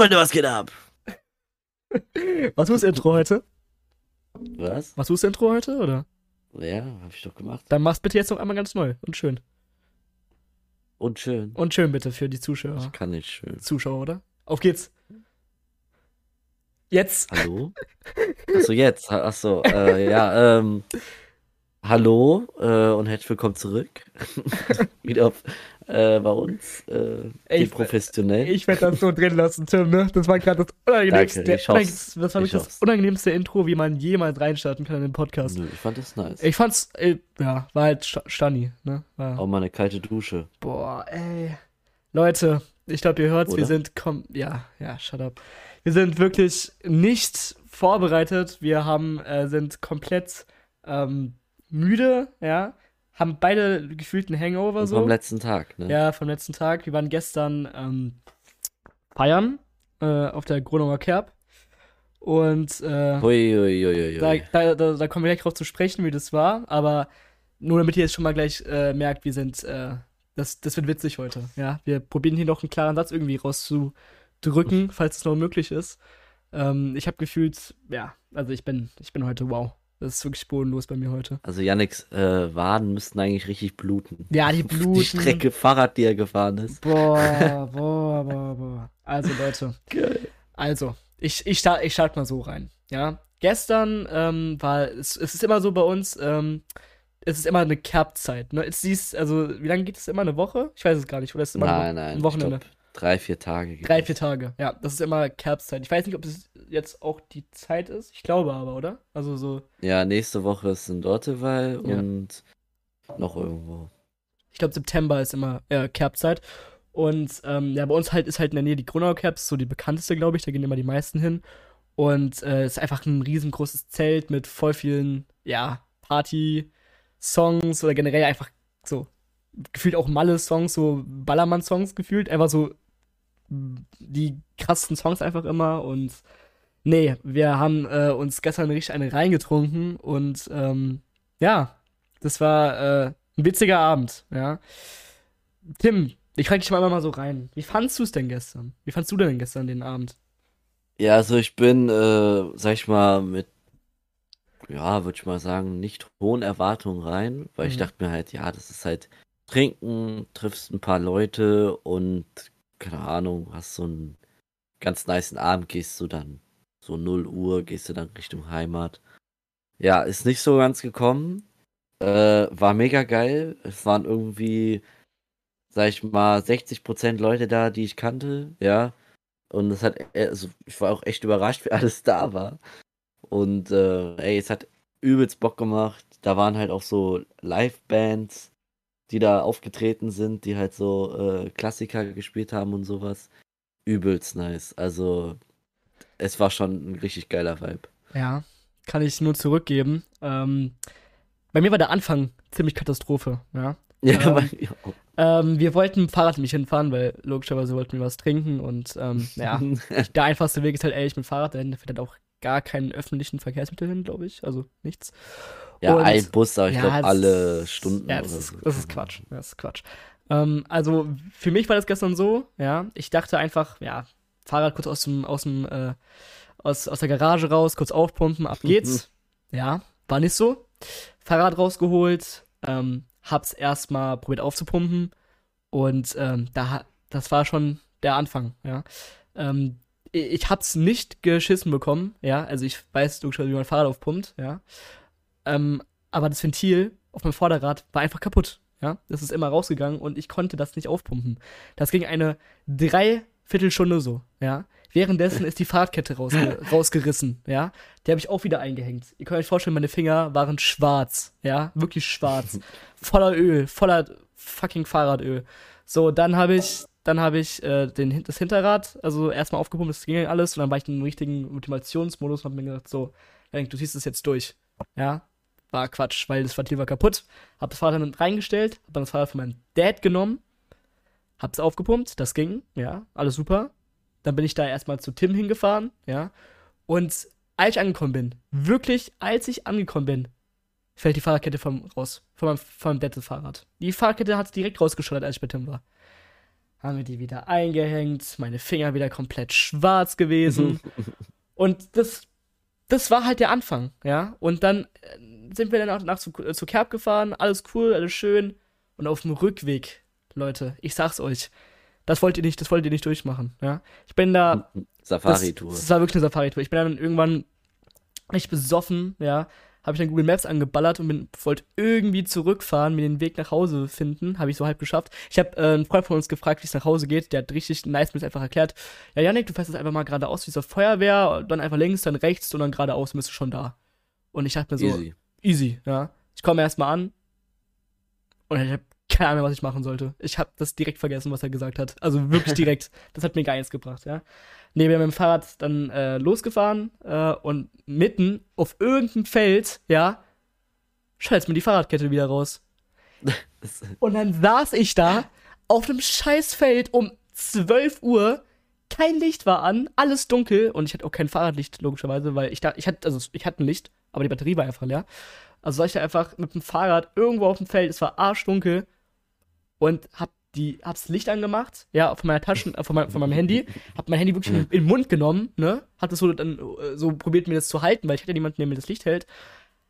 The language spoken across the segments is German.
Freunde, was geht ab? Was ist das Intro heute? Was? Was ist das Intro heute, oder? Ja, hab ich doch gemacht. Dann mach's bitte jetzt noch einmal ganz neu und schön. Und schön. Und schön bitte für die Zuschauer. Ich kann nicht schön. Zuschauer, oder? Auf geht's. Jetzt. Hallo? Achso, jetzt. Achso, äh, ja, ähm. Hallo äh, und herzlich willkommen zurück. Wieder auf, äh, bei uns. Äh, Ey, die ich- professionell. Ich werde das so drin lassen, Tim, ne? Das war gerade das unangenehmste, Danke, ich hoff's. das war wirklich Ich das unangenehmste Intro, wie man jemals reinstarten kann in den Podcast. Nö, ich fand das nice. Ich fand's, äh, ja, war halt Sta- Stani, ne? War, Auch mal eine kalte Dusche. Boah, ey. Leute, ich glaube, ihr hört's, wir Oder? sind kom ja, ja, shut up. Wir sind wirklich nicht vorbereitet. Wir haben, äh, sind komplett ähm, müde, ja. Haben beide gefühlt einen Hangover Und so. Vom letzten Tag, ne? Ja, vom letzten Tag. Wir waren gestern ähm, feiern äh, auf der Gronauer Kerb. Und äh, hui, hui, hui, da, da, da, da kommen wir gleich drauf zu sprechen, wie das war. Aber nur damit ihr jetzt schon mal gleich äh, merkt, wir sind, äh, das, das wird witzig heute. Ja, wir probieren hier noch einen klaren Satz irgendwie rauszudrücken, falls es noch möglich ist. Ähm, ich habe gefühlt, ja, also ich bin, ich bin heute wow. Das ist wirklich bodenlos bei mir heute. Also Yannicks äh, Waden müssten eigentlich richtig bluten. Ja, die bluten. Die Strecke Fahrrad, die er gefahren ist. Boah, boah, boah, boah. Also Leute, Geil. Also, ich, ich, start, ich starte mal so rein. Ja, gestern ähm, war es, es ist immer so bei uns, ähm, es ist immer eine Kerbzeit. Ne? Es ist, also, wie lange geht es immer? Eine Woche? Ich weiß es gar nicht. Oder ist es immer Nein, ein, nein. ein Wochenende? Glaub, drei, vier Tage. Drei, vier Tage. Ja, das ist immer Kerbzeit. Ich weiß nicht, ob es jetzt auch die Zeit ist. Ich glaube aber, oder? Also so, Ja, nächste Woche ist in Dorteweil Ja. und noch irgendwo. ich glaube September ist immer äh, Kerbzeit. Und ähm, ja, bei uns halt ist halt in der Nähe die Gronau Kerbs, so die bekannteste, glaube ich. Da gehen immer die meisten hin. Und äh, es ist einfach ein riesengroßes Zelt mit voll vielen, ja, Party-Songs oder generell einfach so gefühlt auch Malle-Songs, so Ballermann-Songs gefühlt. Einfach so die krassesten Songs einfach immer. Und nee, wir haben äh, uns gestern richtig eine reingetrunken und ähm, ja, das war äh, ein witziger Abend, ja. Tim, ich frage dich mal immer mal so rein. Wie fandst du es denn gestern? Wie fandst du denn gestern den Abend? Ja, also ich bin, äh, sag ich mal, mit, ja, würde ich mal sagen, nicht hohen Erwartungen rein, weil ich Mhm. dachte mir halt, ja, das ist halt trinken, triffst ein paar Leute und, keine Ahnung, hast so einen ganz niceen Abend, gehst du dann so 0 Uhr, gehst du dann Richtung Heimat. Ja, ist nicht so ganz gekommen. Äh, war mega geil. Es waren irgendwie, sag ich mal, 60% Leute da, die ich kannte, ja. Und es hat, äh, also ich war auch echt überrascht, wie alles da war. Und äh, ey, es hat übelst Bock gemacht. Da waren halt auch so Live-Bands, die da aufgetreten sind, die halt so äh, Klassiker gespielt haben und sowas. Übelst nice. Also es war schon ein richtig geiler Vibe. Ja, kann ich nur zurückgeben. Ähm, bei mir war der Anfang ziemlich Katastrophe, ja. Ja, Ähm, aber, ja. Ähm, wir wollten mit dem Fahrrad nicht hinfahren, weil logischerweise wollten wir was trinken und ähm, ja, der einfachste Weg ist halt ehrlich mit dem Fahrrad, dahin fährt halt auch gar keinen öffentlichen Verkehrsmittel hin, glaube ich. Also nichts. ja, und- ein Bus, aber ich Ja, glaube alle Stunden Ja, das ist, so. das ist Quatsch. Das ist Quatsch. Ähm, also für mich war das gestern so, ja. Ich dachte einfach, ja, Fahrrad kurz aus dem, aus dem, äh, aus, aus der Garage raus, kurz aufpumpen, ab geht's. ja, war nicht so. Fahrrad rausgeholt, ähm, hab's erstmal probiert aufzupumpen und ähm, da, das war schon der Anfang, ja. Ähm, ich hab's nicht geschissen bekommen, ja. Also ich weiß logischerweise, wie man Fahrrad aufpumpt, ja. Ähm, aber das Ventil auf meinem Vorderrad war einfach kaputt. Ja, das ist immer rausgegangen und ich konnte das nicht aufpumpen. Das ging eine Dreiviertelstunde so, ja. Währenddessen ist die Fahrradkette rausge rausgerissen, ja. Die habe ich auch wieder eingehängt. Ihr könnt euch vorstellen, meine Finger waren schwarz, ja, wirklich schwarz. voller Öl, voller fucking Fahrradöl. So, dann habe ich, dann habe ich äh, den, das Hinterrad, also erstmal aufgepumpt, das ging alles und dann war ich im richtigen Motivationsmodus und habe mir gedacht, so, Henning, du ziehst es jetzt durch, ja. War Quatsch, weil das Ventil war kaputt. Hab das Fahrrad dann reingestellt, hab dann das Fahrrad von meinem Dad genommen, hab's aufgepumpt, das ging, ja, alles super. Dann bin ich da erstmal zu Tim hingefahren, ja. Und als ich angekommen bin, wirklich, als ich angekommen bin, fällt die Fahrradkette vom, raus, von meinem, von meinem Dad das Fahrrad. Die Fahrradkette hat direkt rausgeschottert, als ich bei Tim war. haben wir die wieder eingehängt, meine Finger wieder komplett schwarz gewesen. und das, das war halt der Anfang, ja. Und dann äh, sind wir dann auch nach zu, äh, zu Kerb gefahren, alles cool, alles schön. Und auf dem Rückweg, Leute, ich sag's euch, das wollt ihr nicht, das wollt ihr nicht durchmachen, ja. Ich bin da. Safari-Tour. Das, das war wirklich eine Safari-Tour. Ich bin dann irgendwann nicht besoffen, ja habe ich dann Google Maps angeballert und bin, wollte irgendwie zurückfahren, mir den Weg nach Hause finden. Habe ich so halb geschafft. Ich habe äh, einen Freund von uns gefragt, wie es nach Hause geht. Der hat richtig nice mir einfach erklärt. Ja, Janik, du fährst jetzt einfach mal geradeaus wie zur Feuerwehr, dann einfach links, dann rechts und dann geradeaus, bist du schon da. Und ich dachte mir so, easy, easy ja. Ich komme erstmal an und ich habe keine Ahnung, was ich machen sollte. Ich habe das direkt vergessen, was er gesagt hat. Also wirklich direkt. das hat mir gar nichts gebracht, ja. Nee, wir mit dem Fahrrad dann äh, losgefahren äh, und mitten auf irgendeinem Feld, ja, scheiß mir die Fahrradkette wieder raus. und dann saß ich da auf einem scheiß Feld um 12 Uhr, kein Licht war an, alles dunkel und ich hatte auch kein Fahrradlicht, logischerweise, weil ich da, ich hatte, also ich hatte ein Licht, aber die Batterie war einfach leer. Also saß ich da einfach mit dem Fahrrad irgendwo auf dem Feld, es war arschdunkel und hab die, hab's Licht angemacht, ja, von meiner Tasche, äh, von, mein, von meinem Handy, hab mein Handy wirklich in, den Mund genommen, ne, hat es so dann äh, so probiert mir das zu halten, weil ich hatte niemanden, der mir das Licht hält,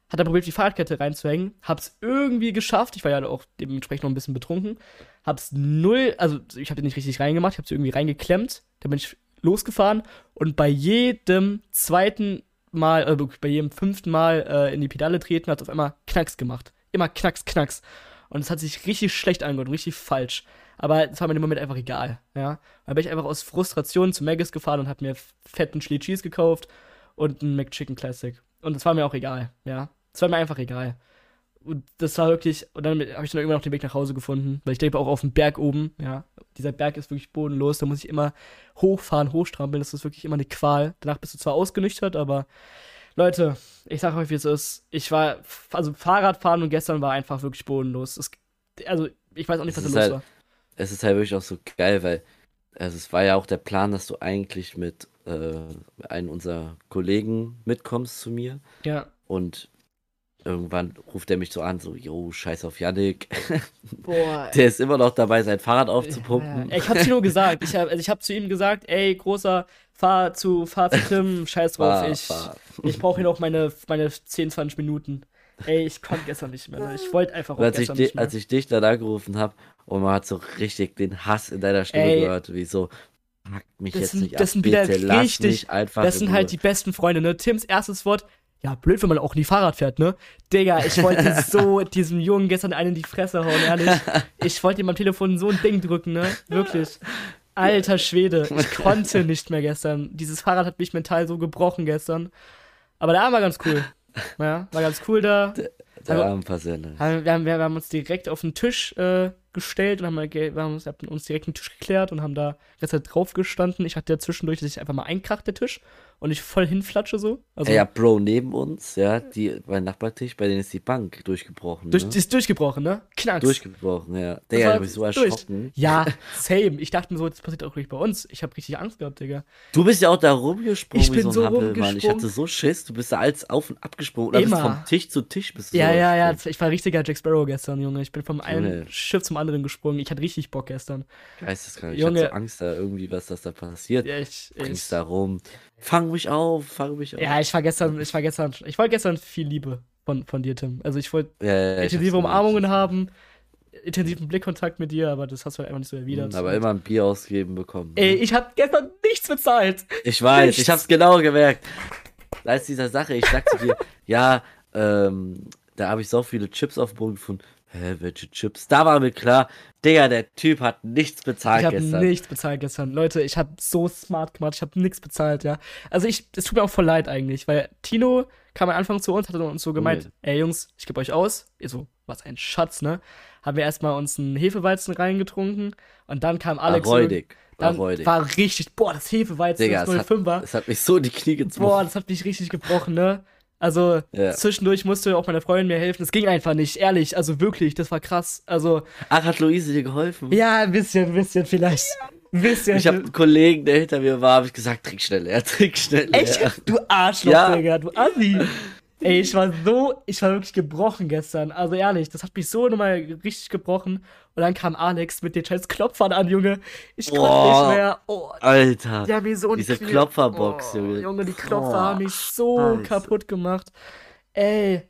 hat dann probiert die Fahrradkette reinzuhängen, hab's irgendwie geschafft, ich war ja auch dementsprechend noch ein bisschen betrunken, hab's null, also ich hab den nicht richtig reingemacht, ich hab's irgendwie reingeklemmt, dann bin ich losgefahren. Und bei jedem zweiten Mal, äh, bei jedem fünften Mal äh, in die Pedale treten, hat auf einmal Knacks gemacht. Immer Knacks, Knacks. Und es hat sich richtig schlecht angehört, richtig falsch. Aber es war mir im Moment einfach egal, ja. Da bin ich einfach aus Frustration zu Maggis gefahren und hab mir fetten Chili Cheese gekauft und einen McChicken Classic. Und das war mir auch egal, ja. Das war mir einfach egal. Und das war wirklich, und dann habe ich dann irgendwann noch den Weg nach Hause gefunden, weil ich lebe auch auf dem Berg oben, ja. Dieser Berg ist wirklich bodenlos, da muss ich immer hochfahren, hochstrampeln, das ist wirklich immer eine Qual. Danach bist du zwar ausgenüchtert, aber Leute, ich sag euch, wie es ist. Ich war, also Fahrradfahren und gestern war einfach wirklich bodenlos. Es, also, ich weiß auch nicht, was da los halt, war. Es ist halt wirklich auch so geil, weil also es war ja auch der Plan, dass du eigentlich mit äh, einem unserer Kollegen mitkommst zu mir. Ja. Und irgendwann ruft er mich so an, so, yo, scheiß auf Yannick. Boah. Der ist immer noch dabei, sein Fahrrad aufzupumpen. Ja, ich hab's dir nur gesagt. Ich habe also ich hab zu ihm gesagt, ey, großer, fahr zu, fahr zu Tim, scheiß drauf, fahr, ich, fahr. ich brauche hier noch meine, meine 10, 20 Minuten. Ey, ich konnte gestern nicht mehr. Ne? Ich wollte einfach auch als gestern ich nicht mehr. Als ich dich dann angerufen habe und man hat so richtig den Hass in deiner Stimme ey, gehört, wie so, pack mich jetzt sind, nicht das ab, sind bitte, wieder richtig, Das sind halt die besten Freunde, ne? Tims erstes Wort, ja, blöd, wenn man auch nie Fahrrad fährt, ne? Digga, ich wollte so diesem Jungen gestern einen in die Fresse hauen, ehrlich. Ich wollte ihm am Telefon so ein Ding drücken, ne? Wirklich. Alter Schwede, ich konnte nicht mehr gestern. Dieses Fahrrad hat mich mental so gebrochen gestern. Aber der Arm war ganz cool. Ja, war ganz cool da. Der, der Arm Versender. Wir haben, wir haben uns direkt auf den Tisch äh, gestellt und haben, haben uns, uns direkt einen Tisch geklärt und haben da ganz drauf gestanden. Ich hatte ja zwischendurch, dass ich einfach mal einkracht, der Tisch und ich voll hinflatsche so. Also, ja, Bro, neben uns, ja, die, mein Nachbartisch, bei denen ist die Bank durchgebrochen. Durch, ne? Ist durchgebrochen, ne? Knacks. Durchgebrochen, ja. Digga, du bist so erschrocken. Durch. Ja, same. Ich dachte mir so, das passiert auch nicht bei uns. Ich habe richtig Angst gehabt, Digga. Du bist ja auch da rumgesprungen ich bin so ein so Happel, Mann. Ich hatte so Schiss. Du bist da als auf und abgesprungen. Oder Immer. bist vom Tisch zu Tisch bist du Ja, so ja, ja. Ich war richtiger Jack Sparrow gestern, Junge. Ich bin vom einen Schiff zum anderen gesprungen. Ich hatte richtig Bock gestern. Geisteskrank. Ich hatte so Angst da irgendwie, was das da passiert. Ja, ich, Bringst da rum. Fang mich auf, fang mich auf. Ja, ich war gestern, ich war gestern, ich wollte gestern viel Liebe von, von dir, Tim. Also ich wollte ja, ja, intensive Umarmungen haben, intensiven Blickkontakt mit dir, aber das hast du halt einfach nicht so erwidert. Aber immer ein Bier ausgeben bekommen. Ey, ne? ich hab gestern nichts bezahlt. Ich weiß, nichts. ich hab's genau gemerkt. Da ist dieser Sache, ich sag zu dir, ja, ähm, da habe ich so viele Chips auf dem Boden gefunden. Hä, welche Chips? Da war mir klar, Digga, der Typ hat nichts bezahlt ich hab gestern. nichts bezahlt gestern. Leute, ich hab so smart gemacht, ich hab nichts bezahlt, ja. Also ich, es tut mir auch voll leid eigentlich, weil Tino kam am Anfang zu uns, hat uns so gemeint, okay. ey Jungs, ich gebe euch aus. Ich so, was ein Schatz, ne? Haben wir erstmal uns einen Hefeweizen reingetrunken und dann kam Alex. War räudig. Dann war, war richtig, boah, das Hefeweizen, Digga, das 05er. Das hat mich so in die Knie gezwungen. Boah, das hat mich richtig gebrochen, ne? Also ja. zwischendurch musste auch meine Freundin mir helfen. Es ging einfach nicht, ehrlich. Also wirklich, das war krass. Also. Ach, hat Luise dir geholfen? Ja, ein bisschen, ein bisschen vielleicht. Ein bisschen. Ich habe einen Kollegen, der hinter mir war, habe ich gesagt, trink schnell leer, trink schnell leer. Echt? Du Arschloch, ja. Digga, du Assi. Ey, ich war so, ich war wirklich gebrochen gestern. Also ehrlich, das hat mich so nochmal richtig gebrochen. Und dann kam Alex mit den scheiß Klopfern an, Junge. Ich konnte nicht mehr. Oh, Alter. die haben so Diese Knie- Klopferbox, oh, Junge. Junge, die Klopfer Boah, haben mich so Scheiße. kaputt gemacht. Ey.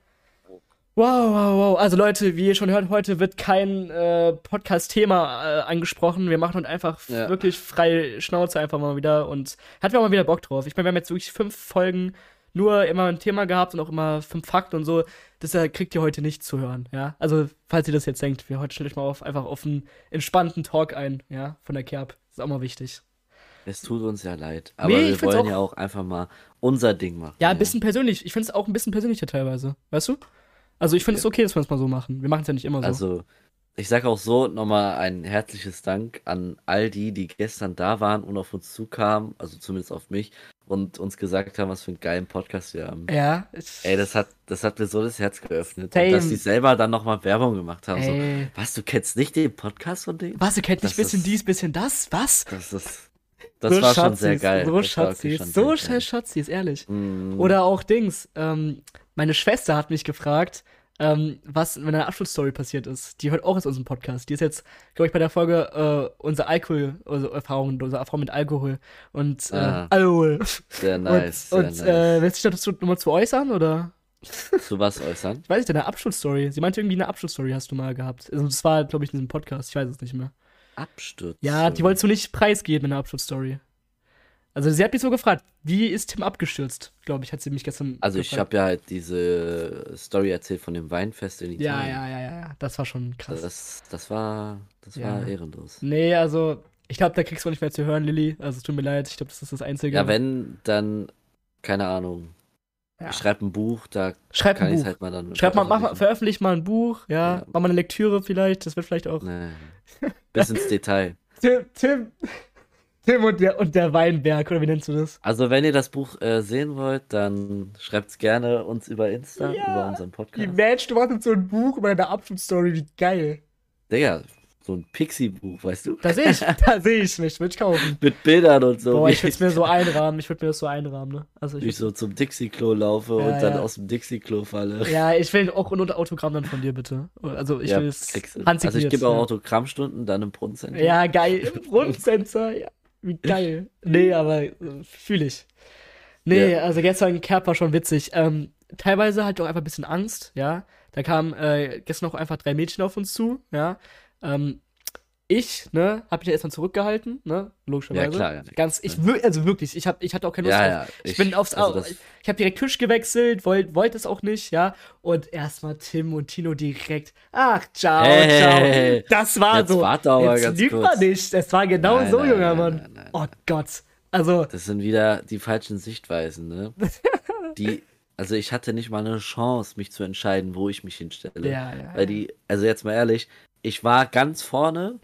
Wow, wow, wow. Also Leute, wie ihr schon hört, heute wird kein äh, Podcast-Thema äh, angesprochen. Wir machen heute einfach Ja. wirklich frei Schnauze einfach mal wieder und hatten wir auch mal wieder Bock drauf. Ich meine, wir haben jetzt wirklich fünf Folgen nur immer ein Thema gehabt und auch immer fünf Fakten und so. Das äh, kriegt ihr heute nicht zu hören, ja. Also, falls ihr das jetzt denkt, wir heute stellt euch mal auf, einfach auf einen entspannten Talk ein, ja, von der Kerb. Das ist auch mal wichtig. Es tut uns ja leid. Aber Nee, ich wir wollen auch- ja auch einfach mal unser Ding machen. Ja, ein bisschen persönlich. Ich finde es auch ein bisschen persönlicher teilweise. Weißt du? Also ich finde es Ja. okay, dass wir es mal so machen. Wir machen es ja nicht immer so. Also, ich sage auch so nochmal ein herzliches Dank an all die, die gestern da waren und auf uns zukamen, also zumindest auf mich, und uns gesagt haben, was für einen geilen Podcast wir haben. ja. Ey, das hat, das hat mir so das Herz geöffnet. Same. Und dass die selber dann nochmal Werbung gemacht haben. So, was, du kennst nicht den Podcast von denen? Was, kennt nicht Das bisschen ist- dies, bisschen das? Was? Das ist, das so war schon sehr geil. So Schatzis. So geil. Schatzis, ehrlich. Mm. Oder auch Dings. Ähm, meine Schwester hat mich gefragt, ähm, was in meiner Abschlussstory passiert ist. Die hört auch aus unserem Podcast. Die ist jetzt, glaube ich, bei der Folge äh, unsere Alkohol, also Erfahrung, unsere Erfahrung mit Alkohol. Und äh, Ah. Alkohol. Sehr nice. und sehr und nice. äh, willst du dich dazu nochmal zu äußern, oder? Zu was äußern? Ich weiß nicht, deine Abschlussstory. Sie meinte irgendwie eine Abschlussstory hast du mal gehabt. Also das war, glaube ich, in diesem Podcast. Ich weiß es nicht mehr. Absturz. Ja, die wolltest du nicht preisgeben in der Abschlussstory. Also sie hat mich so gefragt, wie ist Tim abgestürzt? Glaube ich, hat sie mich gestern Also ich gefragt. habe ja halt diese Story erzählt von dem Weinfest in Italien. ja, ja, ja, ja. Das war schon krass. Das, das war, das war Ja. ehrenlos. Nee, also, ich glaube, da kriegst du nicht mehr zu hören, Lilly. Also es tut mir leid, ich glaube, das ist das Einzige. Ja, wenn, dann, keine Ahnung. Ja. Ich schreibe ein Buch, da Schreib kann ich halt mal dann. Schreib mal, mach veröffentlich mal ein Buch, ja. Ja. Mach mal eine Lektüre vielleicht, das wird vielleicht auch. Nee. Bis ins Detail. Tim, Tim, Tim und der, und der Weinberg, oder wie nennst du das? Also, wenn ihr das Buch äh, sehen wollt, dann schreibt es gerne uns über Insta, Ja. über unseren Die Podcast. Mensch, du machst jetzt so ein Buch über deine Abschlussstory, wie geil. Digga, so ein Pixie-Buch, weißt du? Da sehe ich, da sehe ich mich, würde ich kaufen. Mit Bildern und so. Boah, ich würde es mir so einrahmen, ich würde mir das so einrahmen, ne? Also ich ich so zum Dixie-Klo laufe Ja, und dann ja. aus dem Dixie-Klo falle. Ja, ich will auch ein Autogramm dann von dir, bitte. Also ich Ja, will es. Also ich gebe auch. Autogrammstunden dann im Brunnencenter. Ja, geil. Im Grundsensor, ja. Wie geil. Nee, aber äh, fühle ich. Nee, Ja. also gestern Kerb war schon witzig. Ähm, teilweise halt auch einfach ein bisschen Angst, ja. Da kamen äh, gestern noch einfach drei Mädchen auf uns zu, ja. Ähm, ich, ne, hab mich ja erstmal zurückgehalten, ne, logischerweise. Ja, klar, ja. Ganz, ich also wirklich, ich hab, ich hatte auch keine Lust Ja, drauf. ja, Ich, ich- bin aufs, also das- ich habe direkt Tisch gewechselt, wollte wollt es auch nicht, ja. Und erstmal Tim und Tino direkt, ach, ciao, Hey, ciao. Das war jetzt so. warte aber Jetzt ganz lügt kurz. man nicht. Es war genau Nein, so, nein, junger nein, Mann. Oh Gott. Also, Das sind wieder die falschen Sichtweisen, ne? Die, also ich hatte nicht mal eine Chance, mich zu entscheiden, wo ich mich hinstelle. ja, ja. Weil die, also jetzt mal ehrlich, ich war ganz vorne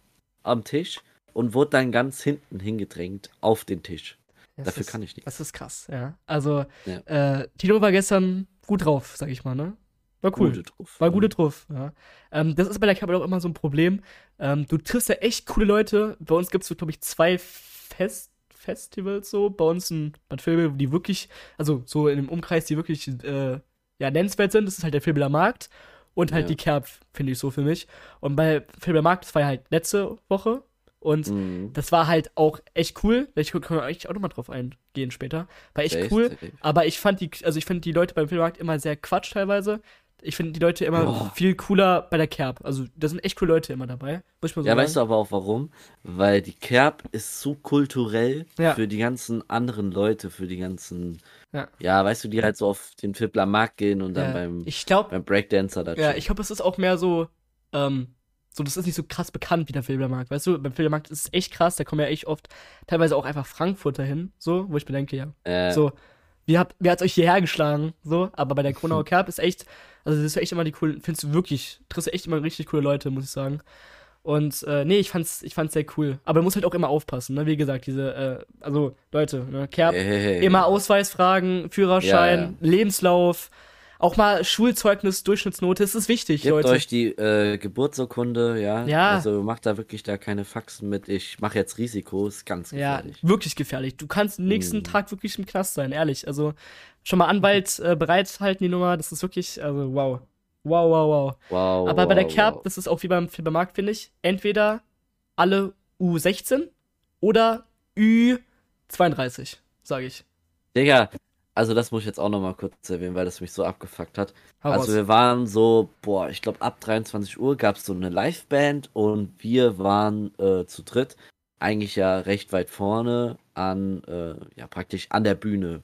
am Tisch und wurde dann ganz hinten hingedrängt auf den Tisch. Das Dafür ist, kann ich nichts. Das ist krass, ja. Also, Ja. äh, Tino war gestern gut drauf, sag ich mal, ne? War cool. Gute drauf. War gute drauf, ja. Ähm, das ist bei der Kabel auch immer so ein Problem. Ähm, du triffst ja echt coole Leute. Bei uns gibt es, glaube ich, zwei Fest Festivals so. Bei uns in Bad Vilbel, die wirklich, also so in einem Umkreis, die wirklich äh, ja, nennenswert sind. Das ist halt der Vilbeler Markt und halt Ja. die Kerb, finde ich so für mich. Und bei Vilbeler Markt, das war ja halt letzte Woche. Und Mhm. das war halt auch echt cool. Ich kann eigentlich auch nochmal drauf eingehen später. War echt Safe, cool. safe. Aber ich fand die, also ich finde die Leute beim Filmmarkt immer sehr quatsch teilweise. Ich finde die Leute immer Boah. viel cooler bei der Kerb. Also da sind echt coole Leute immer dabei. Muss ich mal so Ja, sagen. weißt du aber auch warum? Weil die Kerb ist so kulturell Ja. für die ganzen anderen Leute, für die ganzen, Ja. ja, weißt du, die halt so auf den Fibbler Markt gehen und dann ja. beim, ich glaube, beim Breakdancer da ja, ich glaube, es ist auch mehr so, ähm, so, das ist nicht so krass bekannt wie der Filmmarkt. Weißt du, beim Filmmarkt ist es echt krass, da kommen ja echt oft teilweise auch einfach Frankfurter hin, so, wo ich mir denke, ja, äh, So, wie habt, wer hat euch hierher geschlagen? So, aber bei der Kronauer Kerb ist echt, also das ist echt immer die coolen, findest du wirklich, triffst du echt immer richtig coole Leute, muss ich sagen. Und äh, nee, ich fand's, ich fand's sehr cool. Aber du musst halt auch immer aufpassen, ne? Wie gesagt, diese, äh, also Leute, ne? Kerb, hey, hey, hey. immer Ausweis fragen, Führerschein, Ja, ja. Lebenslauf, Auch mal Schulzeugnis, Durchschnittsnote, das ist wichtig, Gebt Leute. euch die äh, Geburtsurkunde, ja. Ja. Also macht da wirklich da keine Faxen mit. Ich mache jetzt Risiko, ist ganz Ja, gefährlich. wirklich gefährlich. Du kannst nächsten Mhm. Tag wirklich im Knast sein, ehrlich. Also schon mal Anwalt äh, bereithalten, die Nummer, das ist wirklich, also wow. Wow, wow, wow. Wow. Aber bei der wow, Kerb, wow. das ist auch wie beim Fiebermarkt, finde ich, entweder alle U16 oder Ü32, sage ich. Digga, also das muss ich jetzt auch nochmal kurz erwähnen, weil das mich so abgefuckt hat. Hau also raus. wir waren so, boah, ich glaube ab 23 Uhr gab es so eine Liveband und wir waren äh, zu dritt eigentlich ja recht weit vorne an, äh, ja praktisch an der Bühne.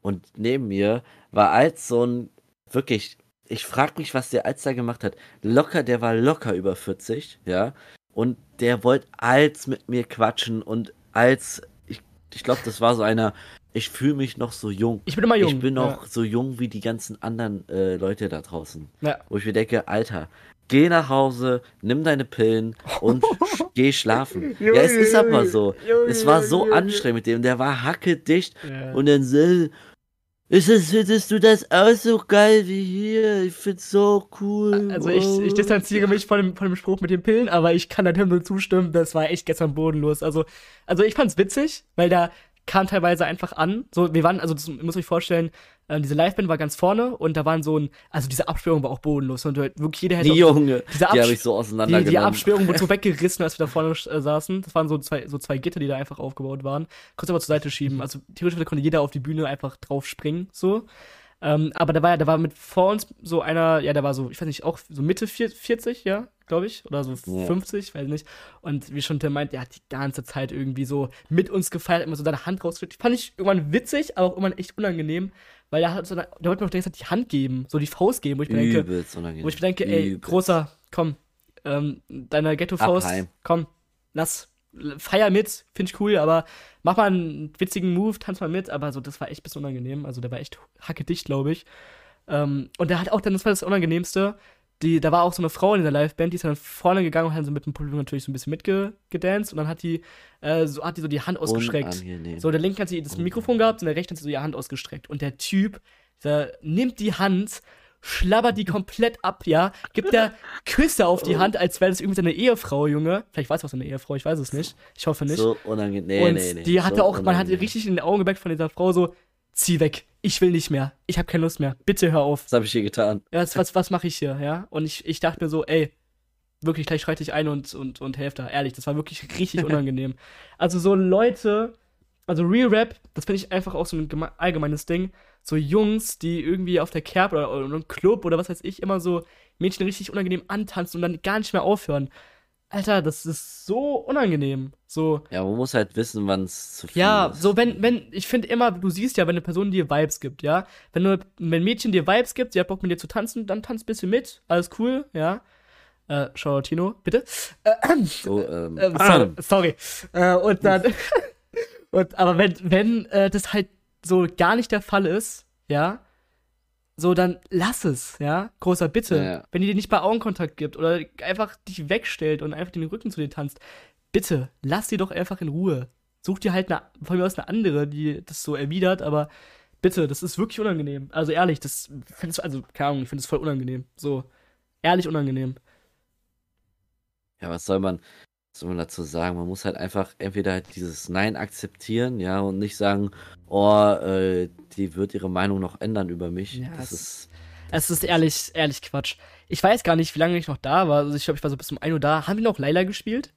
Und neben mir war als so ein, wirklich, ich frag mich, was der als da gemacht hat. Locker, der war locker über 40, ja. Und der wollte als mit mir quatschen und als, ich, ich glaube, das war so einer, ich fühle mich noch so jung. Ich bin immer jung. Ich bin noch Ja. so jung wie die ganzen anderen äh, Leute da draußen. Ja. Wo ich mir denke, Alter, geh nach Hause, nimm deine Pillen und geh schlafen. ja, es ist aber so. Es war so anstrengend mit dem. Der war hackedicht Ja. und dann so, ist es, findest du das auch so geil wie hier? Ich find's so cool. Also ich, ich distanziere mich von dem, von dem Spruch mit den Pillen, aber ich kann natürlich nur zustimmen, das war echt gestern bodenlos. Also, also ich fand's witzig, weil da kam teilweise einfach an. So, wir waren, also das muss ich vorstellen, ähm, diese Liveband war ganz vorne und da waren so ein, also diese Absperrung war auch bodenlos und halt wirklich jeder hätte Die Junge, diese die habe ich so die, auseinandergenommen. die Absperrung wurde so weggerissen, als wir da vorne äh, saßen. Das waren so zwei, so zwei Gitter, die da einfach aufgebaut waren. Kurz aber zur Seite schieben. Also theoretisch konnte jeder auf die Bühne einfach drauf springen, so. Ähm, aber da war ja, da war mit vor uns so einer, ja, der war so, ich weiß nicht, auch so Mitte vier- 40, ja, glaube ich, oder so Ja. 50, weiß nicht. Und wie schon Tim meint, der hat die ganze Zeit irgendwie so mit uns gefeiert, immer so seine Hand rausgestreckt. Fand ich irgendwann witzig, aber auch irgendwann echt unangenehm, weil er hat so, eine, der wollte mir auch die Hand geben, so die Faust geben, wo ich mir denke, wo ich mir denke, ey, Übelst. großer, komm, ähm, deine Ghetto-Faust, komm, lass, feier mit, finde ich cool, aber mach mal einen witzigen Move, tanz mal mit, aber so, das war echt ein bisschen unangenehm, also der war echt hackedicht, glaube ich. Ähm, und der hat auch dann, das war das Unangenehmste, die, da war auch so eine Frau in der Liveband, die ist dann vorne gegangen und hat so mit dem Publikum natürlich so ein bisschen mitgedanced und dann hat die, äh, so, hat die so die Hand ausgestreckt. Unangenehm. So, der linke hat sie das Mikrofon gehabt und der rechte hat sie so ihre Hand ausgestreckt. Und der Typ, der nimmt die Hand, schlabbert die komplett ab, ja, gibt der Küsse auf die Hand, als wäre das irgendwie seine Ehefrau, Junge. Vielleicht weiß was seine Ehefrau, ich weiß es nicht. Ich hoffe nicht. So unangenehm. Nee, und nee, nee. die hatte so auch, man hatte unangenehm. richtig in den Augen gemerkt von dieser Frau so, zieh weg, ich will nicht mehr, ich habe keine Lust mehr, bitte hör auf. Was habe ich hier getan? Ja, was, was, was mache ich hier, ja? Und ich, ich dachte mir so, ey, wirklich, gleich schreite ich ein und, und, und helfe da. Ehrlich, das war wirklich richtig unangenehm. Also so Leute, also Real Rap, das finde ich einfach auch so ein geme- allgemeines Ding. So Jungs, die irgendwie auf der Kerb oder, oder im Club oder was weiß ich, immer so Mädchen richtig unangenehm antanzen und dann gar nicht mehr aufhören. Alter, das ist so unangenehm. So, Ja, man muss halt wissen, wann es zu viel ja, ist. so wenn, wenn, ich finde immer, du siehst ja, wenn eine Person dir Vibes gibt, ja. Wenn du, wenn ein Mädchen dir Vibes gibt, sie hat Bock mit dir zu tanzen, dann tanzt ein bisschen mit, alles cool, ja. Äh, Charlottino, bitte. Äh, So, ähm, äh, sorry, sorry. Äh, und dann, und, aber wenn, wenn äh, das halt so gar nicht der Fall ist, ja, so dann lass es, ja, großer Bitte. Ja, ja. Wenn die dir nicht mal Augenkontakt gibt oder einfach dich wegstellt und einfach den Rücken zu dir tanzt, bitte, lass sie doch einfach in Ruhe. Such dir halt eine, von mir aus eine andere, die das so erwidert, aber bitte, das ist wirklich unangenehm. Also ehrlich, das findest also, keine Ahnung, ich finde es voll unangenehm. So, ehrlich unangenehm. ja, was soll man, was soll man dazu sagen? Man muss halt einfach entweder halt dieses Nein akzeptieren, ja, und nicht sagen, oh, äh, die wird ihre Meinung noch ändern über mich. Ja, das es- ist, Es ist ehrlich, ehrlich Quatsch. Ich weiß gar nicht, wie lange ich noch da war. Also ich glaube, ich war so bis um 1 Uhr da. Haben wir noch Laila gespielt?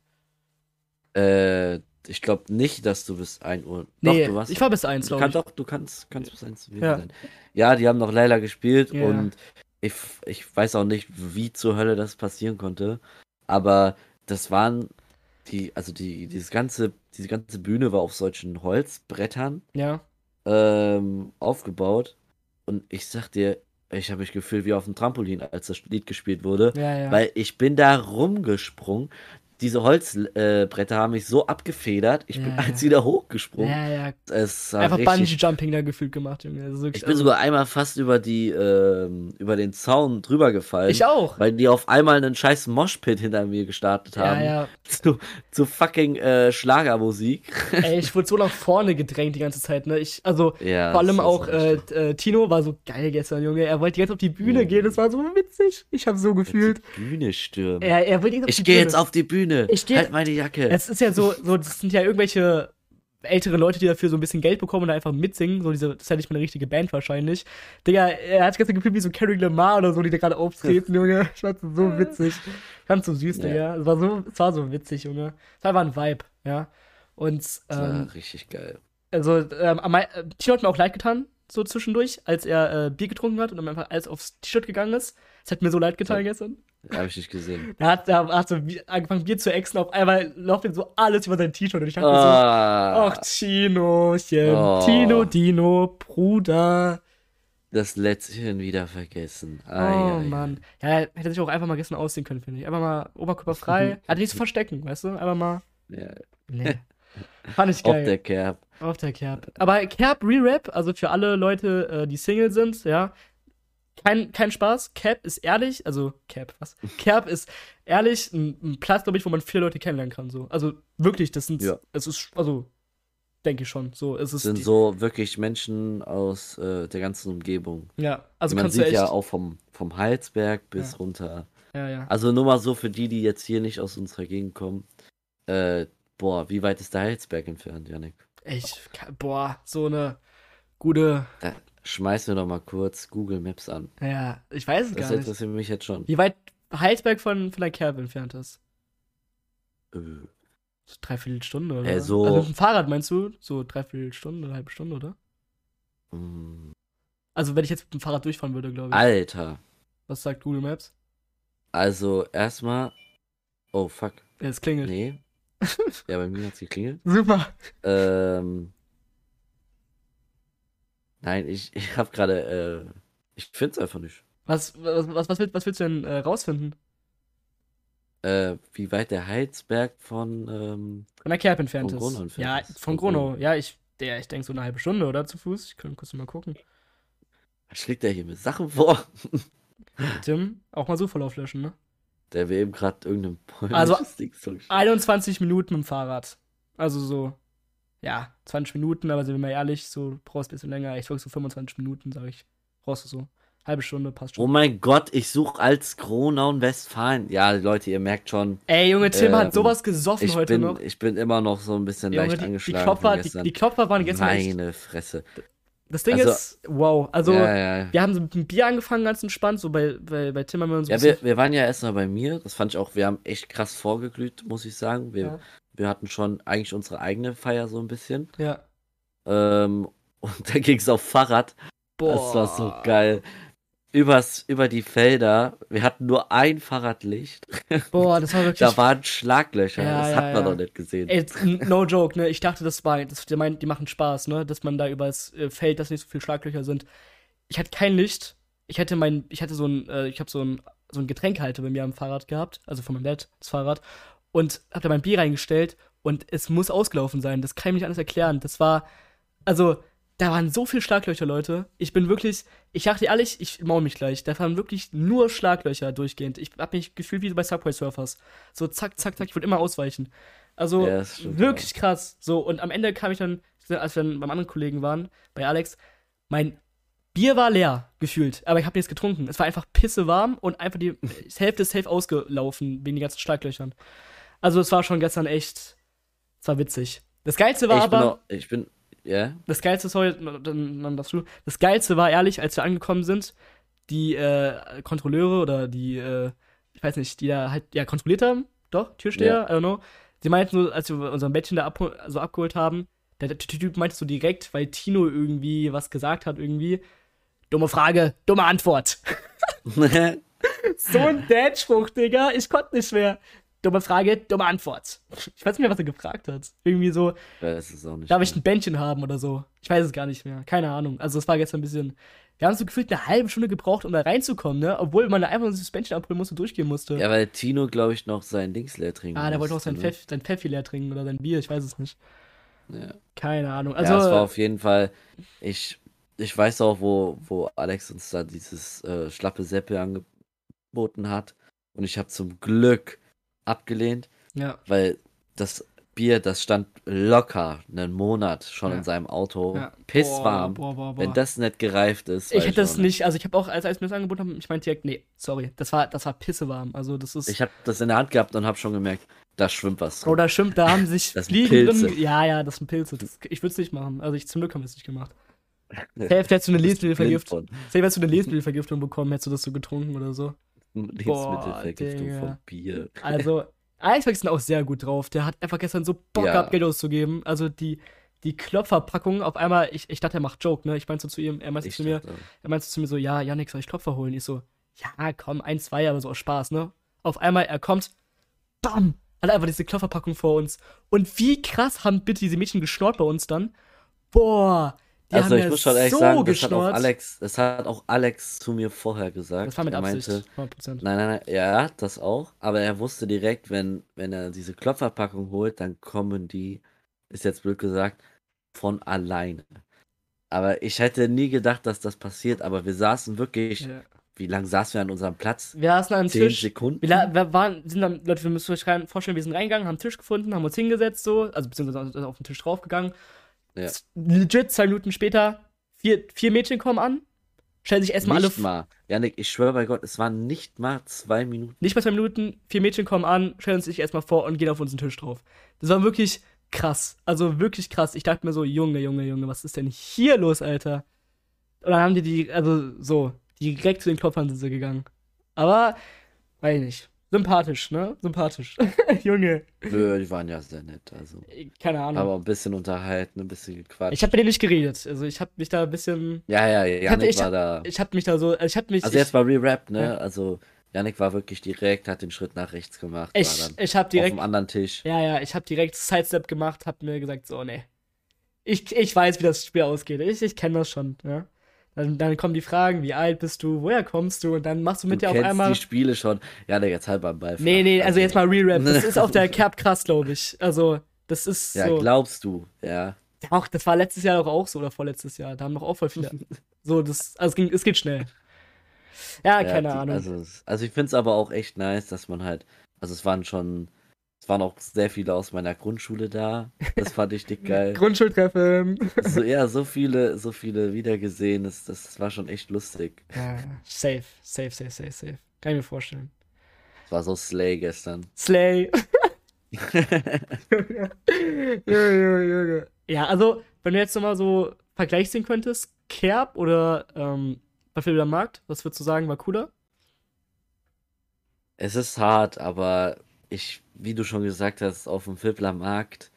äh, ich glaube nicht, dass du bis 1 Uhr. Nee, doch, du warst. ich war bis 1, du glaube kannst ich. doch, du kannst, kannst bis 1 gewesen Ja. sein. Ja, die haben noch Leila gespielt Ja. und ich, ich weiß auch nicht, wie zur Hölle das passieren konnte. Aber das waren die, also die, dieses ganze, diese ganze Bühne war auf solchen Holzbrettern Ja. ähm, aufgebaut. Und ich sag dir, ich habe mich gefühlt wie auf dem Trampolin, als das Lied gespielt wurde. Ja, ja. Weil ich bin da rumgesprungen. Diese Holzbretter haben mich so abgefedert. Ich bin Ja, als ja. wieder hochgesprungen. Ja, ja. Es Einfach Bungee-Jumping da gefühlt gemacht, Junge. Also Ich bin also, sogar einmal fast über die, ähm, über den Zaun drüber gefallen. Ich auch. Weil die auf einmal einen scheiß Moshpit hinter mir gestartet Ja, haben. ja. Zu, zu fucking äh, Schlagermusik. Ey, ich wurde so nach vorne gedrängt die ganze Zeit, ne? Ich, also, Ja, vor allem auch äh, äh, Tino war so geil gestern, Junge. Er wollte jetzt auf die Bühne Mhm. gehen, das war so witzig. Ich habe so gefühlt. Die Bühne stürmen. Er, er wollte jetzt auf ich gehe jetzt auf die Bühne. Ich geh- halt meine Jacke. Es ist ja so, so, das sind ja irgendwelche ältere Leute, die dafür so ein bisschen Geld bekommen und da einfach mitsingen. So diese, das ist ja nicht mal eine richtige Band wahrscheinlich. Digga, er hat gestern gefühlt wie so Carrie Lamar oder so, die da gerade auftreten, Junge. Ich fand so witzig. Ganz so süß, Ja. Digga. Es war so, es war so witzig, Junge. Es war einfach ein Vibe, ja. Und, das ähm, war richtig geil. also, ähm, äh, Tino hat mir auch leid getan, so zwischendurch, als er äh, Bier getrunken hat und dann einfach alles aufs T-Shirt gegangen ist. Es hat mir so leid getan Ja. gestern. Habe ich nicht gesehen. Er hat, er hat so angefangen, Bier zu exen, auf einmal läuft ihm so alles über sein T-Shirt und ich dachte mir so, Ah, ach, Tinochen, Oh. Tino, Dino, Bruder. das Lätzchen wieder vergessen. Oh, Ai, ai, Mann. Ja, hätte sich auch einfach mal gestern aussehen können, finde ich. Einfach mal oberkörperfrei. Hatte nichts zu verstecken, weißt du? Einfach mal. Ja, Nee. Fand ich auf geil. der Cap. Auf der Kerb. Aber Kerb Re-Rap, also für alle Leute, äh, die Single sind, ja, kein, kein Spaß. Cap ist ehrlich, also Cap, was? Kerb ist ehrlich ein, ein Platz, glaube ich, wo man viele Leute kennenlernen kann. So. Also wirklich, das sind, Ja. es ist, also denke ich schon. So, es ist sind so wirklich Menschen aus äh, der ganzen Umgebung. ja, also Man sieht echt, ja auch vom, vom Heilsberg bis Ja. runter. ja, ja. Also nur mal so für die, die jetzt hier nicht aus unserer Gegend kommen. Äh, boah, wie weit ist der Heilsberg entfernt, Janik? Ich, boah, so eine gute, Da schmeiß mir doch mal kurz Google Maps an. ja, ich weiß es Das gar nicht. interessiert mich jetzt schon. Wie weit Heilsberg von, von der Kerb entfernt ist? Äh, So dreiviertel Stunde, oder? Äh, so- Also mit dem Fahrrad meinst du? So dreiviertel Stunde, eine halbe Stunde, oder? mh, Also wenn ich jetzt mit dem Fahrrad durchfahren würde, glaube ich. Alter. Was sagt Google Maps? Also erstmal. Oh fuck. Ja, es klingelt. Nee. ja, bei mir hat's geklingelt. Super. Ähm. Nein, ich, ich hab gerade. Äh, ich find's einfach nicht. Was, was, was, was, willst, was willst du denn äh, rausfinden? Äh, wie weit der Heilsberg von. Ähm, Von der Kerb entfernt Von ist. Gronau entfernt ja, ist. von. Gronau. Ja, ich, der, ich denke so eine halbe Stunde, oder? Zu Fuß. Ich kann kurz mal gucken. was schlägt der hier mit Sachen vor? Tim, auch mal so Verlauf löschen, ne? Der will eben gerade irgendein Also- polnisches Ding so 21 Minuten mit dem Fahrrad. Also so, ja, 20 Minuten, aber sind wir mal ehrlich, so du brauchst ein bisschen länger. Ich sag so 25 Minuten, sag ich. Brauchst du so. Halbe Stunde, passt Oh schon. mein Gott, ich suche als Gronau und Westfalen. Ja, Leute, ihr merkt schon, Ey, Junge, Tim ähm, hat sowas gesoffen ich heute bin, noch. ich bin immer noch so ein bisschen Junge, leicht die, die, angeschlagen Klopfer, von die, die Klopfer waren gestern echt. Meine Fresse. Das Ding Also- ist, wow. Also, ja, ja. wir haben so mit dem Bier angefangen, ganz entspannt. So bei, bei, bei Tim haben wir uns. ein Ja, wir, wir waren ja erstmal bei mir. Das fand ich auch, wir haben echt krass vorgeglüht, muss ich sagen. Wir, wir hatten schon eigentlich unsere eigene Feier so ein bisschen. ja. Ähm, und dann ging es auf Fahrrad. Boah. Das war so geil. Übers, über die Felder. Wir hatten nur ein Fahrradlicht. Boah, das war wirklich. Da waren Schlaglöcher. Ja, das ja, hat man ja. noch nicht gesehen. Ey, jetzt, no joke, ne? Ich dachte, das war, das, die, meinen, die machen Spaß, ne? Dass man da übers äh, Feld, dass nicht so viele Schlaglöcher sind. Ich hatte kein Licht. Ich hatte mein, ich hatte so ein, äh, ich habe so ein, so ein Getränkehalter bei mir am Fahrrad gehabt, also von meinem Dad, das Fahrrad, und hab da mein Bier reingestellt und es muss ausgelaufen sein. Das kann ich mir nicht anders erklären. Das war, also, da waren so viele Schlaglöcher, Leute. Ich bin wirklich, ich dachte ehrlich, ich maul mich gleich. Da waren wirklich nur Schlaglöcher durchgehend. Ich hab mich gefühlt wie bei Subway Surfers. So zack, zack, zack, ich wollte immer ausweichen. Also, Ja, stimmt, wirklich krass. So, und am Ende kam ich dann, als wir dann beim anderen Kollegen waren, bei Alex, mein Bier war leer, gefühlt, aber ich habe nichts getrunken. Es war einfach pisse warm und einfach die Hälfte ist safe ausgelaufen wegen den ganzen Schlaglöchern. Also es war schon gestern echt, es war witzig. Das Geilste war ich bin aber, auch, ich bin, ja. das Geilste, sorry, dann, dann darfst du, das Geilste war ehrlich, als wir angekommen sind, die äh, Kontrolleure oder die, äh, ich weiß nicht, die da halt, ja, kontrolliert haben, doch, Türsteher, I don't know, sie meinten so, als wir unser Bettchen da abhol so abgeholt haben, der, der Typ meinte so direkt, weil Tino irgendwie was gesagt hat, irgendwie, dumme Frage, dumme Antwort. So ein Dad-Spruch, Digga. Ich konnte nicht mehr. Dumme Frage, dumme Antwort. Ich weiß nicht mehr, was er gefragt hat. Irgendwie so, das ist auch nicht. darf ich ein Bändchen haben oder so? Ich weiß es gar nicht mehr. Keine Ahnung. Also, es war gestern ein bisschen. Wir haben so gefühlt eine halbe Stunde gebraucht, um da reinzukommen, ne? Obwohl man da einfach nur dieses Bändchen abholen musste und durchgehen musste. Ja, weil Tino, glaube ich, noch sein Dings leer trinken ah, der wollte auch sein, ne? Pfeff, sein Pfeffi leer trinken oder sein Bier, ich weiß es nicht. Ja. Keine Ahnung. Also, ja, es war auf jeden Fall. Ich, ich weiß auch, wo, wo Alex uns da dieses äh, schlappe Seppe angeboten hat. Und ich habe zum Glück abgelehnt, ja. weil das Bier, das stand locker einen Monat schon Ja. in seinem Auto. ja. Pisswarm. Boah, boah, boah. Wenn das nicht gereift ist. ich hätte das nicht, also ich habe auch, als, als mir das angeboten haben, ich meinte direkt, nee, sorry, das war, das war pissewarm. Also das ist. Ich habe das in der Hand gehabt und habe schon gemerkt, da schwimmt was drin. Oder stimmt, da haben sich Das Fliegen Pilze. drin. Ja, ja, das sind Pilze. Das, ich würde es nicht machen. Also ich zum Glück haben wir es nicht gemacht. Hälfte hättest du eine Lebensmittelvergiftung. Safe hättest du eine Lebensmittelvergiftung bekommen, hättest du das so getrunken oder so. Lebensmittelvergiftung vom Bier. Also, Alex ist auch sehr gut drauf. Der hat einfach gestern so Bock Ja. gehabt, Geld auszugeben. Also die, die Klopferpackung auf einmal, ich, ich dachte, er macht Joke, ne? Ich meinte so zu ihm, er meinte Ich zu mir, dachte, er meinte zu mir so, ja, Janik, soll ich Klopfer holen? Ich so, ja, komm, ein, zwei, aber so aus Spaß, ne? Auf einmal, er kommt, bam, hat einfach diese Klopferpackung vor uns. Und wie krass haben bitte diese Mädchen geschnort bei uns dann? Boah, die also ich ja muss schon ehrlich so sagen, das hat, auch. Alex, das hat auch Alex zu mir vorher gesagt. das war mit er Absicht, meinte, 100%. nein, nein, nein, ja, das auch. Aber er wusste direkt, wenn, wenn er diese Klopferpackung holt, dann kommen die, ist jetzt blöd gesagt, von alleine. Aber ich hätte nie gedacht, dass das passiert. Aber wir saßen wirklich, Ja. wie lange saßen wir an unserem Platz? Wir saßen an einem Zehn Tisch. Sekunden? Wir, wir waren, sind dann, Leute, wir müssen euch vorstellen, wir sind reingegangen, haben einen Tisch gefunden, haben uns hingesetzt, so, also beziehungsweise auf den Tisch draufgegangen. Ja. Legit, zwei Minuten später, vier, vier Mädchen kommen an, stellen sich erstmal alle, Nicht mal. Janik, ich schwöre bei Gott, es waren nicht mal zwei Minuten. nicht mal zwei Minuten, vier Mädchen kommen an, stellen sich erstmal vor und gehen auf unseren Tisch drauf. Das war wirklich krass, also wirklich krass. Ich dachte mir so, Junge, Junge, Junge, was ist denn hier los, Alter? Und dann haben die die, also so, direkt zu den Klopfern sind sie gegangen. Aber, weiß ich nicht. Sympathisch, ne? Sympathisch. Junge. Nö, die waren ja sehr nett. Also. Keine Ahnung. Aber ein bisschen unterhalten, ein bisschen gequatscht. Ich habe mit denen nicht geredet. Also ich habe mich da ein bisschen. ja, ja, Janik ich war hab- da. Ich habe mich da so. Ich habe mich. Also jetzt mal Re-Rap, ne? Ja. Also Janik war wirklich direkt, hat den Schritt nach rechts gemacht, ich, war dann ich, ich habe auf direkt. dem anderen Tisch. Ja, ja, ich habe direkt Sidestep gemacht, habe mir gesagt, so, nee. Ich, ich weiß, wie das Spiel ausgeht. Ich, ich kenne das schon, ja. Dann, dann kommen die Fragen, wie alt bist du, woher kommst du? Und dann machst du mit du dir auf einmal. die Spiele schon. Janik, jetzt halt beim Ball. Nee, nee, also jetzt mal Re-Rap. Das ist auf der Cap krass, glaube ich. Also, das ist Ja, so. glaubst du, ja. Auch, das war letztes Jahr doch auch so oder vorletztes Jahr. Da haben doch auch voll viele. so, das, also es, ging, es geht schnell. Ja, ja keine die, Ahnung. Also, also ich finde es aber auch echt nice, dass man halt, also es waren schon, es waren auch sehr viele aus meiner Grundschule da. Das fand ich dick geil. Grundschultreffen. so, ja, so viele, so viele wiedergesehen, das, das war schon echt lustig. ja, safe, safe, safe, safe, safe. Kann ich mir vorstellen. Es war so Slay gestern. Slay. Ja, also, wenn du jetzt nochmal so Vergleich sehen könntest, Kerb oder ähm, Battlefield Markt, was würdest du sagen, war cooler? Es ist hart, aber ich, wie du schon gesagt hast, auf dem Fippler Markt.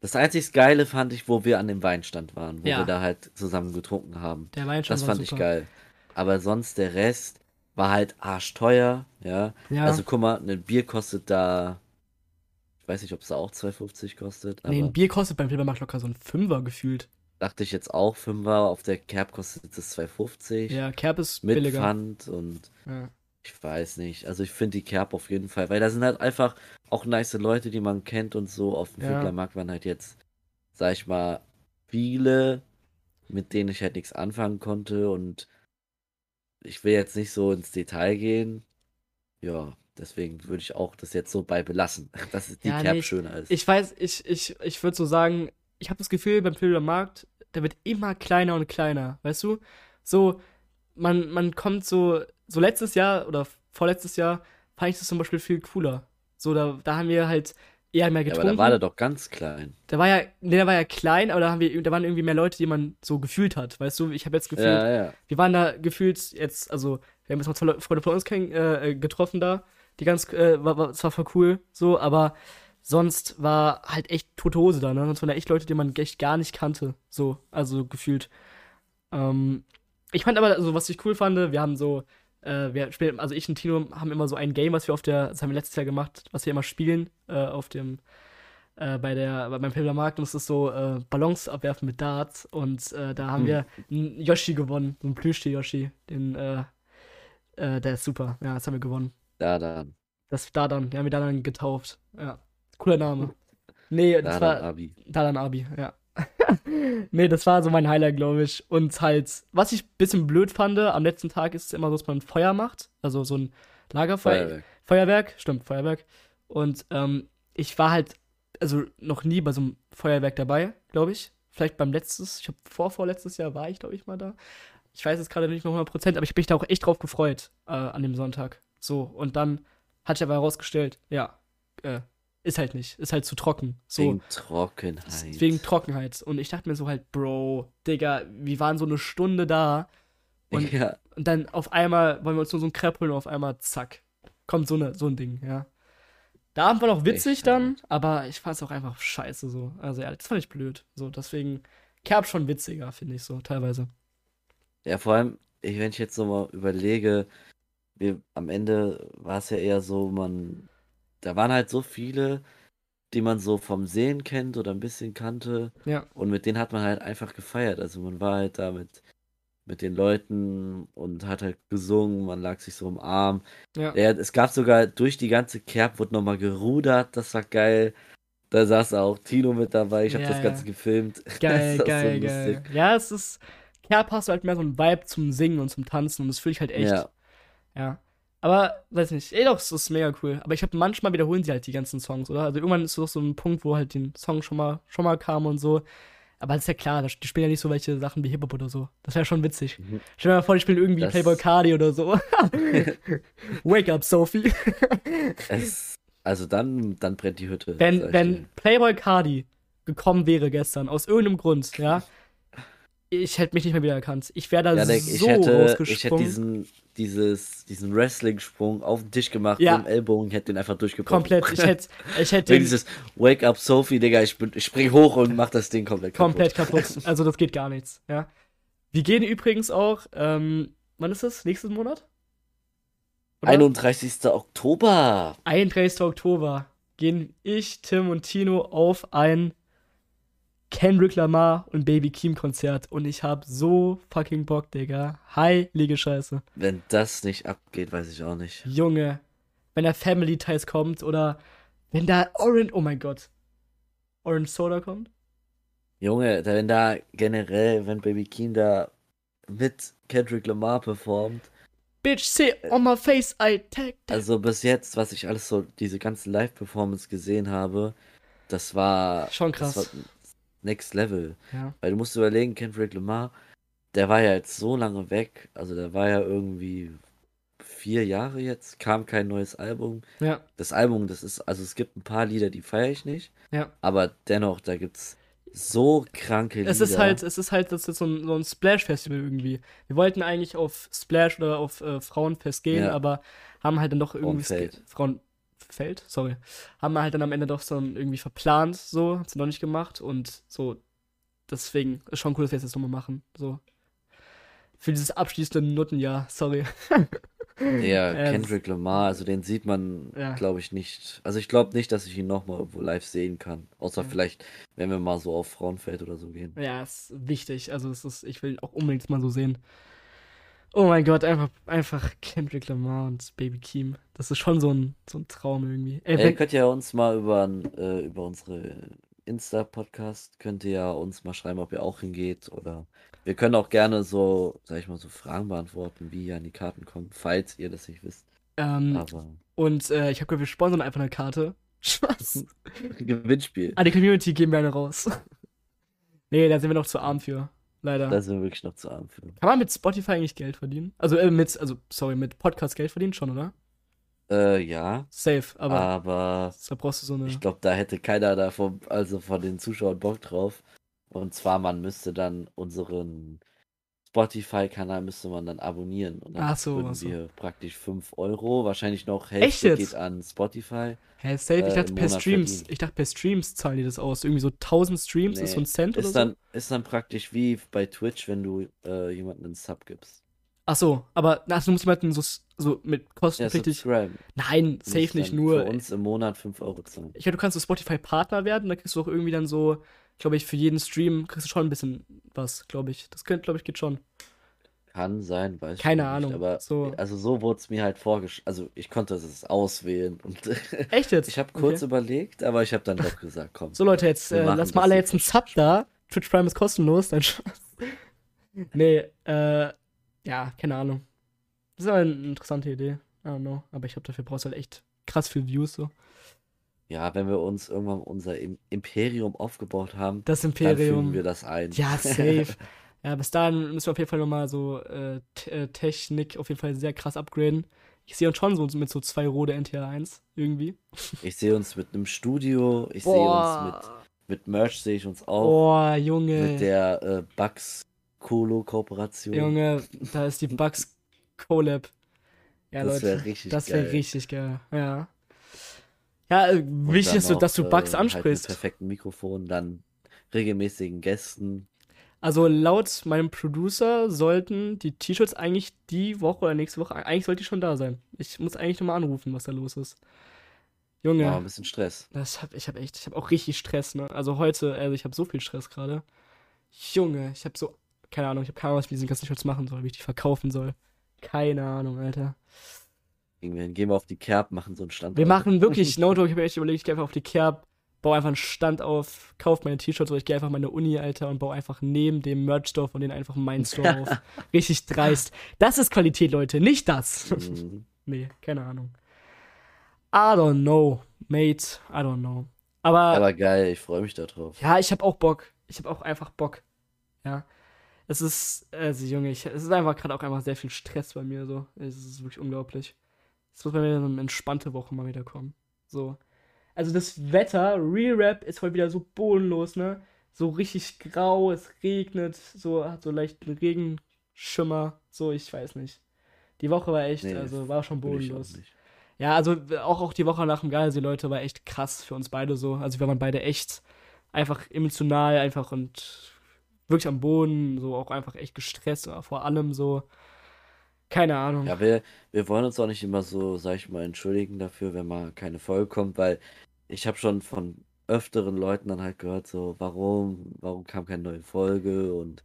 Das einzig Geile fand ich, wo wir an dem Weinstand waren, wo Ja. wir da halt zusammen getrunken haben. Der Wein schon Das fand ich super. geil. Aber sonst der Rest war halt arschteuer, ja. Ja, Also guck mal, ein Bier kostet da, ich weiß nicht, ob es da auch 2,50 kostet, aber nee, ein Bier kostet beim Filbermarkt locker so ein Fünfer gefühlt. dachte ich jetzt auch 5er, auf der Kerb kostet es 2,50 Ja, Kerb ist mit billiger. Pfand und Ja. Ich weiß nicht. Also ich finde die Kerb auf jeden Fall, weil da sind halt einfach auch nice Leute, die man kennt und so. Auf dem Ja. Fiddlermarkt waren halt jetzt, sag ich mal, viele, mit denen ich halt nichts anfangen konnte und ich will jetzt nicht so ins Detail gehen. Ja, deswegen würde ich auch das jetzt so bei belassen, dass es die Ja, Kerb nee, schöner ist. Ich weiß, ich, ich, ich würde so sagen, ich habe das Gefühl, beim Filbermarkt, der wird immer kleiner und kleiner, weißt du? So, man, man kommt so, so letztes Jahr oder vorletztes Jahr fand ich das zum Beispiel viel cooler. So, da, da haben wir halt eher mehr ja, aber getrunken. da war der doch ganz klein. Der war ja, nee, der war ja klein, aber da haben wir, da waren irgendwie mehr Leute, die man so gefühlt hat, weißt du? Ich habe jetzt gefühlt, Ja, ja. wir waren da gefühlt jetzt, also wir haben jetzt mal zwei Freunde von uns kenn, äh, getroffen da, die ganz, äh, war, war, das war voll cool, so, aber sonst war halt echt tote Hose da, ne? Sonst waren da echt Leute, die man echt gar nicht kannte, so, also gefühlt. Ähm, ich fand aber, also was ich cool fand, wir haben so äh, wir spielen, also ich und Tino haben immer so ein Game, was wir auf der, das haben wir letztes Jahr gemacht, was wir immer spielen, äh, auf dem, äh, bei der, beim Pilgermarkt und es ist so äh, Ballons abwerfen mit Darts und äh, da haben Hm. wir einen Yoshi gewonnen, so einen Plüschtier-Yoshi, den, äh, äh, der ist super, ja, das haben wir gewonnen. Da dann. Das Dadan, den haben wir Dadan getauft, ja, cooler Name. Nee, das Da war, Abi. Dadan Abi, ja. Nee, das war so mein Highlight, glaube ich. Und halt, was ich ein bisschen blöd fand, am letzten Tag ist es immer so, dass man Feuer macht. Also so ein Lagerfeuer. Feuerwerk. Feuerwerk, stimmt, Feuerwerk. Und ähm, ich war halt, also noch nie bei so einem Feuerwerk dabei, glaube ich. Vielleicht beim letztes, ich habe vor, vorletztes Jahr war ich, glaube ich, mal da. Ich weiß jetzt gerade nicht mehr 100%, aber ich habe mich da auch echt drauf gefreut äh, an dem Sonntag. So, und dann hat sich aber herausgestellt, ja, äh, ist halt nicht, ist halt zu trocken. So. Wegen Trockenheit. Wegen Trockenheit. Und ich dachte mir so halt, Bro, Digga, wir waren so eine Stunde da und- ja, und dann auf einmal wollen wir uns nur so ein Crepe holen und auf einmal zack. Kommt so, eine, so ein Ding, ja. Der Abend war noch witzig Echt, dann, aber ich fand es auch einfach scheiße so. Also ja, das fand ich blöd. So, deswegen, Kerb schon witziger, finde ich so, teilweise. ja, vor allem, ich, wenn ich jetzt so mal überlege, wir, am Ende war es ja eher so, man, da waren halt so viele, die man so vom Sehen kennt oder ein bisschen kannte. Ja. Und mit denen hat man halt einfach gefeiert. Also man war halt da mit, mit den Leuten und hat halt gesungen, man lag sich so im Arm. Ja. Ja, es gab sogar durch die ganze Kerb wurde nochmal gerudert, das war geil. Da saß auch Tino mit dabei, ich habe Ja, das. Ganze gefilmt. Geil, war so geil, lustig. geil. Ja, es ist. Kerb hast du halt mehr so ein Vibe zum Singen und zum Tanzen und das fühle ich halt echt. Ja, Ja. Aber, weiß nicht, ey doch, es ist mega cool. Aber ich habe manchmal wiederholen sie halt die ganzen Songs, oder? Also irgendwann ist doch so ein Punkt, wo halt den Song schon mal, schon mal kam und so. Aber das ist ja klar, die spielen ja nicht so welche Sachen wie Hip-Hop oder so. Das wäre schon witzig. Mhm. Stell dir mal vor, die spielen irgendwie Das- Playboy Cardi oder so. Wake up, Sophie. es, also dann, dann brennt die Hütte. wenn, wenn. Playboy Cardi gekommen wäre gestern, aus irgendeinem Grund, ja, ich hätte mich nicht mehr wiedererkannt. Ich wäre da Janek, so ich hätte, ich hätte diesen, dieses, diesen Wrestling-Sprung auf den Tisch gemacht, Ja. mit dem Ellbogen, hätte den einfach durchgebrochen. komplett. Ich hätte, ich hätte dieses Wake up Sophie, Digga, ich, bin, ich spring hoch und mach das Ding komplett kaputt. komplett kaputt. Also das geht gar nichts, ja. Wir gehen übrigens auch, ähm, wann ist das? Nächsten Monat? Oder? 31. Oktober. 31. Oktober gehen ich, Tim und Tino auf ein Kendrick Lamar und Baby Keem Konzert und ich hab so fucking Bock, Digga. Heilige Scheiße. Wenn das nicht abgeht, weiß ich auch nicht. Junge, wenn da Family Ties kommt oder wenn da Orange, oh mein Gott. Orange Soda kommt? Junge, wenn da generell, wenn Baby Keen da mit Kendrick Lamar performt, Bitch, say on my face, I tag. also bis jetzt, was ich alles so, diese ganzen Live-Performance gesehen habe, das war Schon das krass. war Next Level. Ja. Weil du musst überlegen, Kendrick Lamar, der war ja jetzt so lange weg, also der war ja irgendwie vier Jahre jetzt, kam kein neues Album. Ja, Das Album, das ist, also es gibt ein paar Lieder, die feiere ich nicht, ja. aber dennoch, da gibt's so kranke Lieder. Es ist halt, es ist halt, das ist so ein, so ein Splash-Festival irgendwie. Wir wollten eigentlich auf Splash oder auf äh, Frauenfest gehen, Ja. aber haben halt dann doch irgendwie Frauenfeld. Frauenfeld, sorry. Haben wir halt dann am Ende doch so irgendwie verplant, so, haben sie noch nicht gemacht und so. Deswegen ist schon cool, dass wir das jetzt nochmal machen. So. Für dieses abschließende Nuttenjahr, sorry. Ja, Kendrick Lamar, also den sieht man, Ja. glaube ich, nicht. Also ich glaube nicht, dass ich ihn nochmal irgendwo live sehen kann. Außer Ja. vielleicht, wenn wir mal so auf Frauenfeld oder so gehen. Ja, ist wichtig. Also es ist, ich will auch unbedingt mal so sehen. Oh mein Gott, einfach, einfach Kendrick Lamar und Baby Keem. Das ist schon so ein, so ein Traum irgendwie. Ey, Ey, wenn, könnt ihr uns mal über, äh, über unsere Insta-Podcast, könnt ihr ja uns mal schreiben, ob ihr auch hingeht oder wir können auch gerne so, sag ich mal, so Fragen beantworten, wie ihr an die Karten kommt, falls ihr das nicht wisst. ähm, Aber und äh, ich habe gehört, wir sponsern einfach eine Karte. Spaß. Gewinnspiel, An die Community geben wir eine raus. nee, da sind wir noch zu arm für. Leider. da sind wir wirklich noch zu arm für. Kann man mit Spotify eigentlich Geld verdienen? Also, äh, mit, also, sorry, mit Podcast Geld verdienen schon, oder? Äh, ja, Safe, aber aber da brauchst du so eine. ich glaube, da hätte keiner davon, also von den Zuschauern Bock drauf. Und zwar, man müsste dann unseren Spotify-Kanal müsste man dann abonnieren. Und dann Ach so, würden ach so. wir praktisch 5 Euro, wahrscheinlich noch Hälfte geht an Spotify. Hä, safe? Ich äh, dachte im per Monat Streams. verdienen. Ich dachte per Streams zahlen die das aus. Irgendwie so 1000 Streams ist so ein Nee, Cent oder Ist dann, ist dann praktisch wie bei Twitch, wenn du äh, jemanden einen Sub gibst. Ach so, aber ach, du musst jemanden so, so mit Ja, kostenpflichtig. subscriben. Nein, safe nicht nur. Für uns im Monat 5 Euro zahlen. Ich glaube, du kannst so Spotify-Partner werden, da kriegst du auch irgendwie dann so, glaube ich, für jeden Stream kriegst du schon ein bisschen was, glaube ich. Das könnte, glaube ich, geht schon. Kann sein, weiß ich Keine nicht. Ahnung, Aber so. also so wurde es mir halt vorgeschlagen. Also ich konnte es auswählen. Echt jetzt? ich habe kurz Okay. überlegt, aber ich habe dann doch gesagt, komm. So, Leute, jetzt äh, lass mal alle jetzt jetzt einen Sub da. Twitch Prime ist kostenlos, dein Spaß. nee, äh, ja, keine Ahnung. Das ist aber eine interessante Idee. I don't know. Aber ich glaube, dafür brauchst du halt echt krass viel Views so. Ja, wenn wir uns irgendwann unser Im Imperium aufgebaut haben, Das dann fügen Imperium. wir das ein. Ja, safe. ja, bis dahin müssen wir auf jeden Fall nochmal so äh, äh, Technik auf jeden Fall sehr krass upgraden. Ich sehe uns schon so mit so zwei Rode NTR 1 irgendwie. Ich sehe uns mit einem Studio, ich sehe uns mit, mit Merch, sehe ich uns auch. Boah, Junge. Mit der äh, Bugs Colo-Kooperation. Junge, da ist die Bugs Collab. Ja, das Leute. wäre richtig Das geil. wäre richtig geil, ja. Ja, äh, wichtig ist, so, dass du äh, Bugs Halt mit ansprichst. perfekten Mikrofon, dann regelmäßigen Gästen. Also laut meinem Producer sollten die T-Shirts eigentlich die Woche oder nächste Woche, eigentlich sollte die schon da sein. Ich muss eigentlich nochmal anrufen, was da los ist. Junge, Ja, ein bisschen Stress. das hab, ich habe echt, ich habe auch richtig Stress, ne? Also heute, also ich habe so viel Stress gerade. Junge, ich habe so, keine Ahnung, ich habe keine Ahnung, was ich mit diesen ganzen T-Shirts machen soll, wie ich die verkaufen soll. Keine Ahnung, Alter. Irgendwann gehen wir auf die Kerb, machen so einen Stand. Wir auf. machen wirklich, no joke, ich habe mir echt überlegt, ich gehe einfach auf die Kerb, baue einfach einen Stand auf, kauf meine T-Shirts oder ich gehe einfach meine Uni, Alter, und baue einfach neben dem Merch-Store von denen einfach meinen Store auf. Richtig dreist. Das ist Qualität, Leute, nicht das. Mhm. nee, keine Ahnung. I don't know, mate, I don't know. Aber, Aber geil, ich freue mich darauf. ja, ich habe auch Bock. Ich habe auch einfach Bock. Ja. Es ist, also Junge, ich, es ist einfach gerade auch einfach sehr viel Stress bei mir so. Es ist wirklich unglaublich. Es muss bei mir so eine entspannte Woche mal wieder kommen. So. Also das Wetter, Real Rap, ist heute wieder so bodenlos, ne? So richtig grau, es regnet, so hat so leicht einen Regenschimmer, so, ich weiß nicht. Die Woche war echt, Nee, also war schon bodenlos. Ja, also auch, auch die Woche nach dem Gardasee, Leute, war echt krass für uns beide so. Also wir waren beide echt einfach emotional, einfach und wirklich am Boden, so auch einfach echt gestresst, aber vor allem so. Keine Ahnung. Ja, wir, wir wollen uns auch nicht immer so, sag ich mal, entschuldigen dafür, wenn mal keine Folge kommt, weil ich habe schon von öfteren Leuten dann halt gehört, so, warum, warum kam keine neue Folge und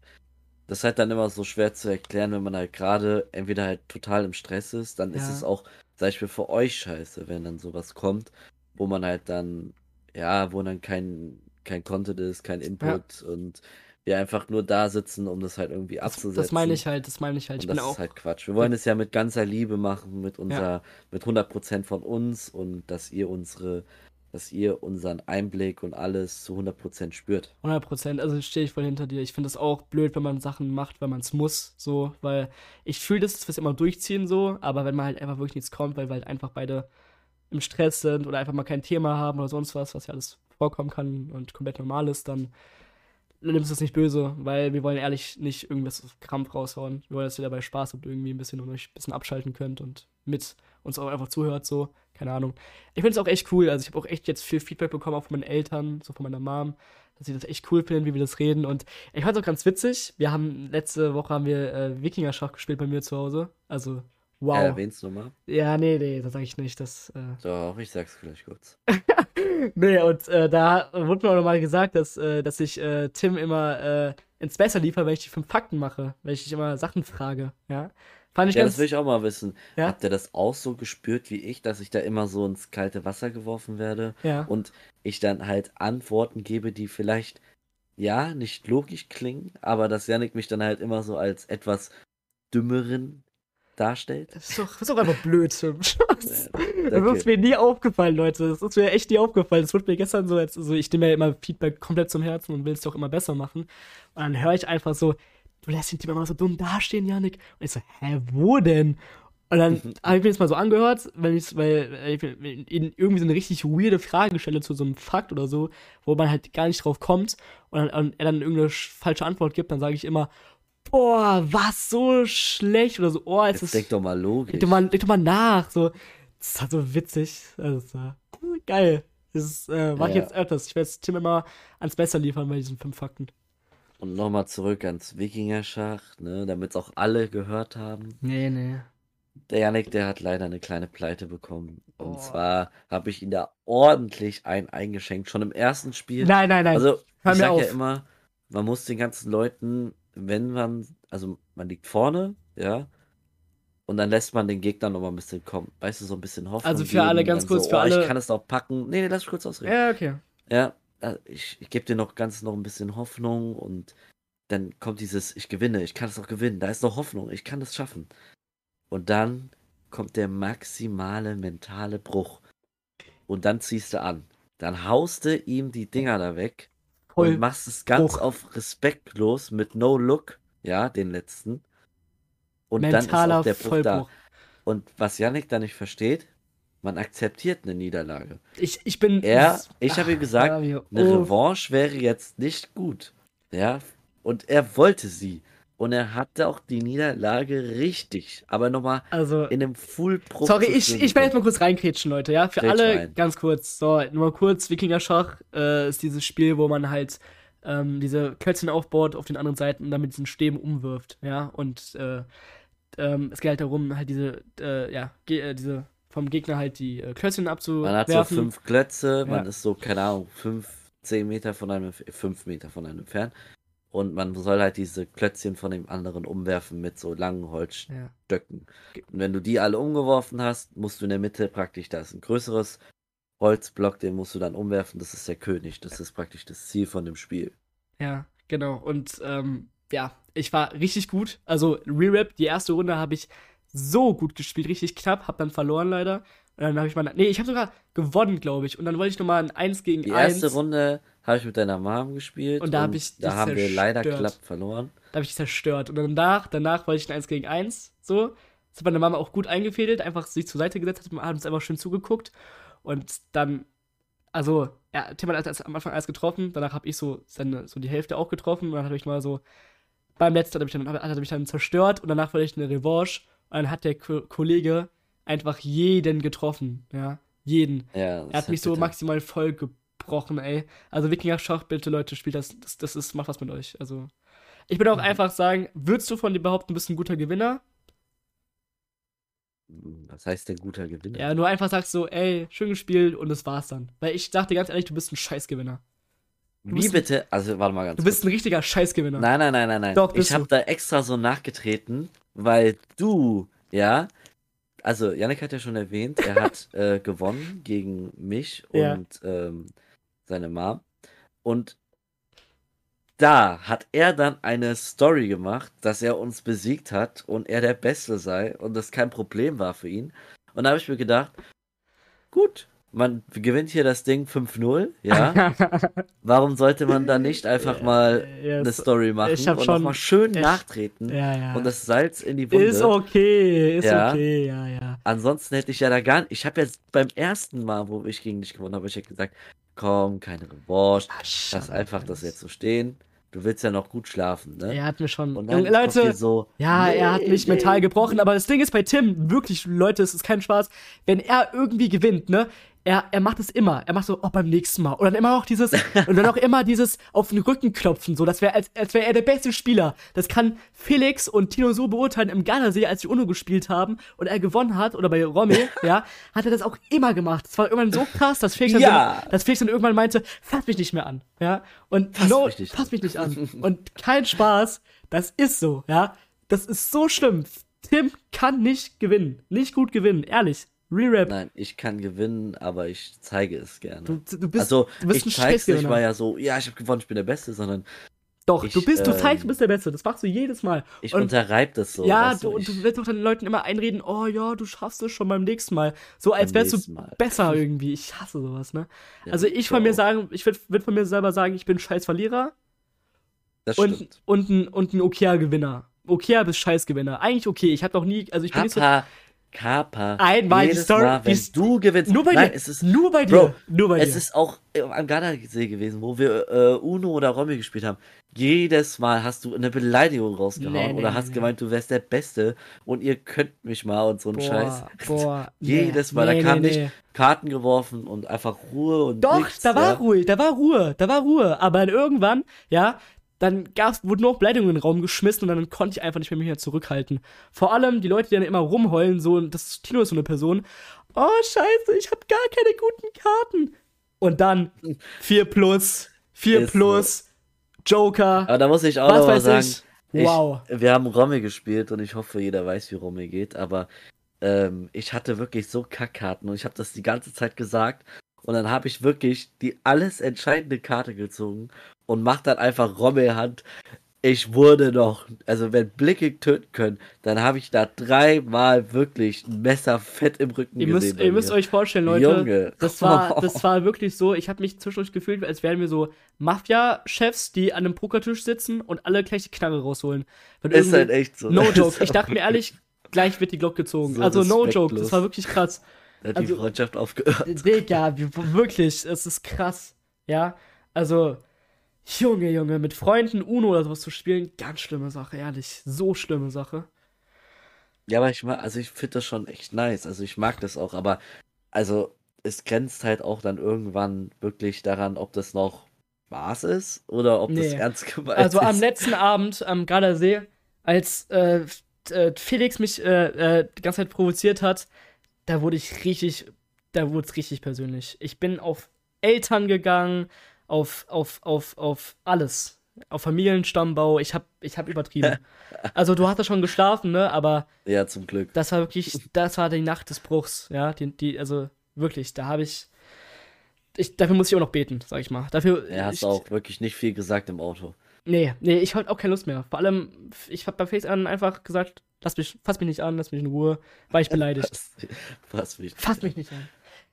das ist halt dann immer so schwer zu erklären, wenn man halt gerade entweder halt total im Stress ist, dann ist Ja. es auch, sag ich mal, für euch scheiße, wenn dann sowas kommt, wo man halt dann, ja, wo dann kein, kein Content ist, kein Input und wir einfach nur da sitzen, um das halt irgendwie abzusetzen. das meine ich halt, das meine ich halt. Ich Und das auch. ist halt Quatsch. Wir wollen es ja mit ganzer Liebe machen, mit unserer, mit 100% von uns und dass ihr unsere, dass ihr unseren Einblick und alles zu 100% spürt. 100 Prozent, also stehe ich voll hinter dir. Ich finde es auch blöd, wenn man Sachen macht, weil man es muss, so, weil ich fühle das, dass wir es immer durchziehen, so, aber wenn man halt einfach wirklich nichts kommt, weil wir halt einfach beide im Stress sind oder einfach mal kein Thema haben oder sonst was, was ja alles vorkommen kann und komplett normal ist, dann nimmst du es nicht böse, weil wir wollen ehrlich nicht irgendwas auf Krampf raushauen. Wir wollen, dass ihr dabei Spaß habt irgendwie ein bisschen und euch ein bisschen abschalten könnt und mit uns auch einfach zuhört, so, keine Ahnung. Ich finde es auch echt cool, also ich habe auch echt jetzt viel Feedback bekommen, auch von meinen Eltern, so von meiner Mom, dass sie das echt cool finden, wie wir das reden. Und ich fand es auch ganz witzig. Wir haben, letzte Woche haben wir äh, Wikinger-Schach gespielt bei mir zu Hause. Also, wow. Äh, erwähn's nochmal. ja, nee, nee, das sage ich nicht. Das, äh, Doch, ich sag's gleich kurz. nee, und äh, da wurde mir auch nochmal gesagt, dass, äh, dass ich äh, Tim immer äh, ins Besser liefere, wenn ich die fünf Fakten mache, wenn ich dich immer Sachen frage, ja. Fand ich Ja, ganz, das will ich auch mal wissen. Ja? Habt ihr das auch so gespürt wie ich, dass ich da immer so ins kalte Wasser geworfen werde ja. und ich dann halt Antworten gebe, die vielleicht, ja, nicht logisch klingen, aber dass Yannick mich dann halt immer so als etwas dümmeren darstellt? Das ist doch, das ist doch einfach blöd, Tim. Das ist mir nie aufgefallen, Leute. Das ist mir echt nie aufgefallen. Das wurde mir gestern so, als, also ich nehme ja immer Feedback komplett zum Herzen und will es doch immer besser machen. Und dann höre ich einfach so, du lässt den Typ immer so dumm dastehen, Janik. Und ich so, hä, wo denn? Und dann habe ich mir das mal so angehört, wenn ich, weil ich irgendwie so eine richtig weirde Frage stelle zu so einem Fakt oder so, wo man halt gar nicht drauf kommt und, dann, und er dann irgendeine sch- falsche Antwort gibt, dann sage ich immer, boah, was so schlecht oder so, oh, es Jetzt ist denk doch mal logisch. Leg doch mal, leg doch mal nach. So. Das ist halt so witzig. Also, war geil. Das ist, äh, mach ich Ja. jetzt öfters. Ich werde jetzt Tim immer ans Messer liefern bei diesen fünf Fakten. Und nochmal zurück ans Wikingerschach, ne, damit es auch alle gehört haben. Nee, nee. Der Yannick, der hat leider eine kleine Pleite bekommen. Und Oh. zwar habe ich ihn da ordentlich ein eingeschenkt, schon im ersten Spiel. Nein, nein, nein. Also, Hör ich sag ja immer, man muss den ganzen Leuten, wenn man, also man liegt vorne, ja, und dann lässt man den Gegner noch mal ein bisschen kommen, weißt du, so ein bisschen Hoffnung Also für alle, ganz kurz, so, für oh, alle- ich kann es auch packen. Nee, nee, lass mich kurz ausreden. ja, okay. Ja, äh, ich, ich gebe dir noch ganz noch ein bisschen Hoffnung und dann kommt dieses, ich gewinne, ich kann es auch gewinnen, da ist noch Hoffnung, ich kann es schaffen. Und dann kommt der maximale mentale Bruch. Und dann ziehst du an. Dann haust du ihm die Dinger da weg Voll. und machst es ganz Bruch. auf respektlos mit No Look, ja, den letzten. Und dann Mentaler ist auch der Bruch da. Und was Yannick da nicht versteht, man akzeptiert eine Niederlage. Ich, ich bin. Er, ich habe ihm gesagt, eine oh, Revanche wäre jetzt nicht gut. Ja, und er wollte sie. Und er hatte auch die Niederlage richtig. Aber nochmal Also. in einem Full-Bruch. Sorry, zu ich, ich werde jetzt mal kurz reinkrätschen, Leute, ja? Für Krätsch alle rein. ganz kurz. So, nur kurz, Wikinger-Schach äh, ist dieses Spiel, wo man halt ähm, diese Klötzchen aufbaut auf den anderen Seiten und dann mit diesen Stäben umwirft, ja? Und äh, ähm, es geht halt darum, halt diese, äh, ja, ge äh, diese vom Gegner halt die äh, Klötzchen abzuwerfen. Man hat so fünf Klötze, man Ja. ist so, keine Ahnung, fünf, zehn Meter von einem, fünf Meter von einem entfernt. Und man soll halt diese Klötzchen von dem anderen umwerfen mit so langen Holzstöcken. Ja. Und wenn du die alle umgeworfen hast, musst du in der Mitte praktisch, da ist ein größeres Holzblock, den musst du dann umwerfen, das ist der König. Das ist praktisch das Ziel von dem Spiel. Ja, genau. Und ähm, ja, ich war richtig gut. Also Re-Rap, die erste Runde habe ich so gut gespielt, richtig knapp, habe dann verloren leider. Und dann habe ich mal, nee, ich habe sogar gewonnen, glaube ich. Und dann wollte ich nochmal ein 1 gegen Die 1. erste Runde habe ich mit deiner Mom gespielt. Und da hab ich Da haben wir leider zerstört. klapp verloren. Da habe ich zerstört. Und danach, danach wollte ich ein 1 gegen 1. So. Das hat meine Mama auch gut eingefädelt, einfach sich zur Seite gesetzt, hat, hat uns einfach schön zugeguckt. Und dann, also, ja, Tim hat als- am Anfang alles getroffen, danach habe ich so, seine, so die Hälfte auch getroffen. Und dann habe ich mal so, beim letzten hat er mich dann, hat er mich dann zerstört und danach wollte ich eine Revanche. Und dann hat der Ko Kollege einfach jeden getroffen, ja. Jeden. Ja, Er hat mich so bitter. maximal voll gebrochen, ey. Also Wikinger-Schach, bitte Leute, spielt das, das, das ist, macht was mit euch. Also, ich würde auch Mhm. einfach sagen, würdest du von dir behaupten, du bist ein guter Gewinner? Was heißt denn guter Gewinner? Ja, nur einfach sagst so, ey, schön gespielt und das war's dann. Weil ich dachte ganz ehrlich, du bist ein Scheißgewinner. du Wie bitte? Also, warte mal ganz Du kurz. bist ein richtiger Scheißgewinner. Nein, nein, nein, nein, nein. Doch, ich habe da extra so nachgetreten, weil du, ja, also Yannick hat ja schon erwähnt, er hat äh, gewonnen gegen mich Ja. und ähm, seine Mom. Und da hat er dann eine Story gemacht, dass er uns besiegt hat und er der Beste sei und das kein Problem war für ihn. Und da habe ich mir gedacht, gut, man gewinnt hier das Ding 5-0, ja. Warum sollte man da nicht einfach mal Ja, eine Story machen ich und schon schön echt- nachtreten ja, ja. und das Salz in die Wunde. ist okay, ist Ja. okay, ja, ja. Ansonsten hätte ich ja da gar nicht. Ich habe jetzt beim ersten Mal, wo ich gegen dich gewonnen habe, ich hätte gesagt, komm, keine Revanche, lass einfach das jetzt so stehen. Du willst ja noch gut schlafen, ne? Er hat mir schon. Und dann Leute, so, Ja, er hat nee, mich nee, mental gebrochen, aber das Ding ist bei Tim, wirklich, Leute, es ist kein Spaß, wenn er irgendwie gewinnt, ne? Er, er macht es immer. Er macht so, oh, beim nächsten Mal. Und dann immer auch dieses, und dann auch immer dieses auf den Rücken klopfen, so, das wäre, als, als wäre er der beste Spieler. Das kann Felix und Tino so beurteilen im Gardasee, als die UNO gespielt haben und er gewonnen hat, oder bei Romy, ja, hat er das auch immer gemacht. Das war irgendwann so krass, dass Felix, Ja. dann, so, dass Felix dann irgendwann meinte, fass mich nicht mehr an, ja? Und Fass no, mich nicht fass mich nicht an. Und kein Spaß, das ist so, ja. Das ist so schlimm. Tim kann nicht gewinnen. Nicht gut gewinnen, ehrlich. Re-Rap. Nein, ich kann gewinnen, aber ich zeige es gerne. Du, du bist, also, du bist ich ein zeig's nicht mal ja so, ja, ich habe gewonnen, ich bin der Beste, sondern Doch, ich, du bist, du zeigst, du ähm, bist der Beste. Das machst du jedes Mal. ich Und unterreib das so. ja, weißt du, und ich, du willst doch den Leuten immer einreden, oh ja, du schaffst es schon beim nächsten Mal. So als wärst du Mal. besser irgendwie. Ich hasse sowas, ne? ja, also ich von mir auch. sagen, ich würde würd von mir selber sagen, ich bin ein scheiß Verlierer das und, stimmt. und, ein, und ein okayer Gewinner. Okayer bis Scheißgewinner. Eigentlich okay. Ich habe noch nie, also ich bin nicht so. Kappa, Kappa. Einmal die jedes Story- Mal, wenn die- du gewinnst. Nur bei Nein, dir. es ist nur bei dir. Bro, nur bei Es dir. ist auch äh, am Gardasee gewesen, wo wir äh, Uno oder Romy gespielt haben. Jedes Mal hast du eine Beleidigung rausgehauen Nee, nee, oder hast nee. gemeint, du wärst der Beste und ihr könnt mich mal und so ein Scheiß. Boah, Jedes Mal, da kam nicht Karten geworfen und einfach Ruhe und Doch, nichts, da war ja. Ruhe, da war Ruhe, da war Ruhe. Aber irgendwann, ja, dann gab's, wurden nur noch Beleidigungen in den Raum geschmissen und dann konnte ich einfach nicht mehr mich mehr zurückhalten. Vor allem die Leute, die dann immer rumheulen, so, das Tino ist so eine Person. Oh, scheiße, ich habe gar keine guten Karten. Und dann 4 plus, 4 Ist plus, Joker. Aber da muss ich auch Was noch mal weiß sagen, ich. Wow. Wir haben Romme gespielt und ich hoffe, jeder weiß, wie Romme geht, aber ähm, ich hatte wirklich so Kackkarten und ich habe das die ganze Zeit gesagt und dann habe ich wirklich die alles entscheidende Karte gezogen und mach dann einfach Romme Hand. Ich wurde noch, also wenn Blicke töten können, dann habe ich da dreimal wirklich ein Messer fett im Rücken Ihr gesehen. müsst, ihr müsst euch vorstellen, Leute, Junge. das war, das war wirklich so, ich habe mich zwischendurch gefühlt, als wären wir so Mafia-Chefs, die an einem Pokertisch sitzen und alle gleich die Knarre rausholen. Wenn ist halt echt so. No joke. Ich dachte mir ehrlich, gleich wird die Glocke gezogen. So also no joke, das war wirklich krass. Da hat die also- Freundschaft aufgehört. Digga, wie- wirklich, es ist krass. Ja, also, Junge, Junge, mit Freunden Uno oder sowas zu spielen, ganz schlimme Sache, ehrlich. So schlimme Sache. Ja, aber ich mag, also ich finde das schon echt nice. Also ich mag das auch, aber also es grenzt halt auch dann irgendwann wirklich daran, ob das noch Spaß ist oder ob das Nee. ernst gemeint Also am ist. letzten Abend am Gardasee, als äh, äh, Felix mich äh, äh, die ganze Zeit provoziert hat, da wurde ich richtig, da wurde es richtig persönlich. Ich bin auf Eltern gegangen, auf, auf, auf, auf alles. Auf Familienstammbau, ich hab, ich hab übertrieben. Also du hattest schon geschlafen, ne? Aber Ja, zum Glück. das war wirklich, das war die Nacht des Bruchs, ja. Die, die, also wirklich, da habe ich, ich. Dafür muss ich auch noch beten, sag ich mal. Dafür. Er hast ich, auch wirklich nicht viel gesagt im Auto. Nee, nee, ich hatte auch keine Lust mehr. Vor allem, ich habe bei Face an einfach gesagt, lass mich, fass mich nicht an, lass mich in Ruhe, war ich beleidigt. Was mich. fass mich nicht an.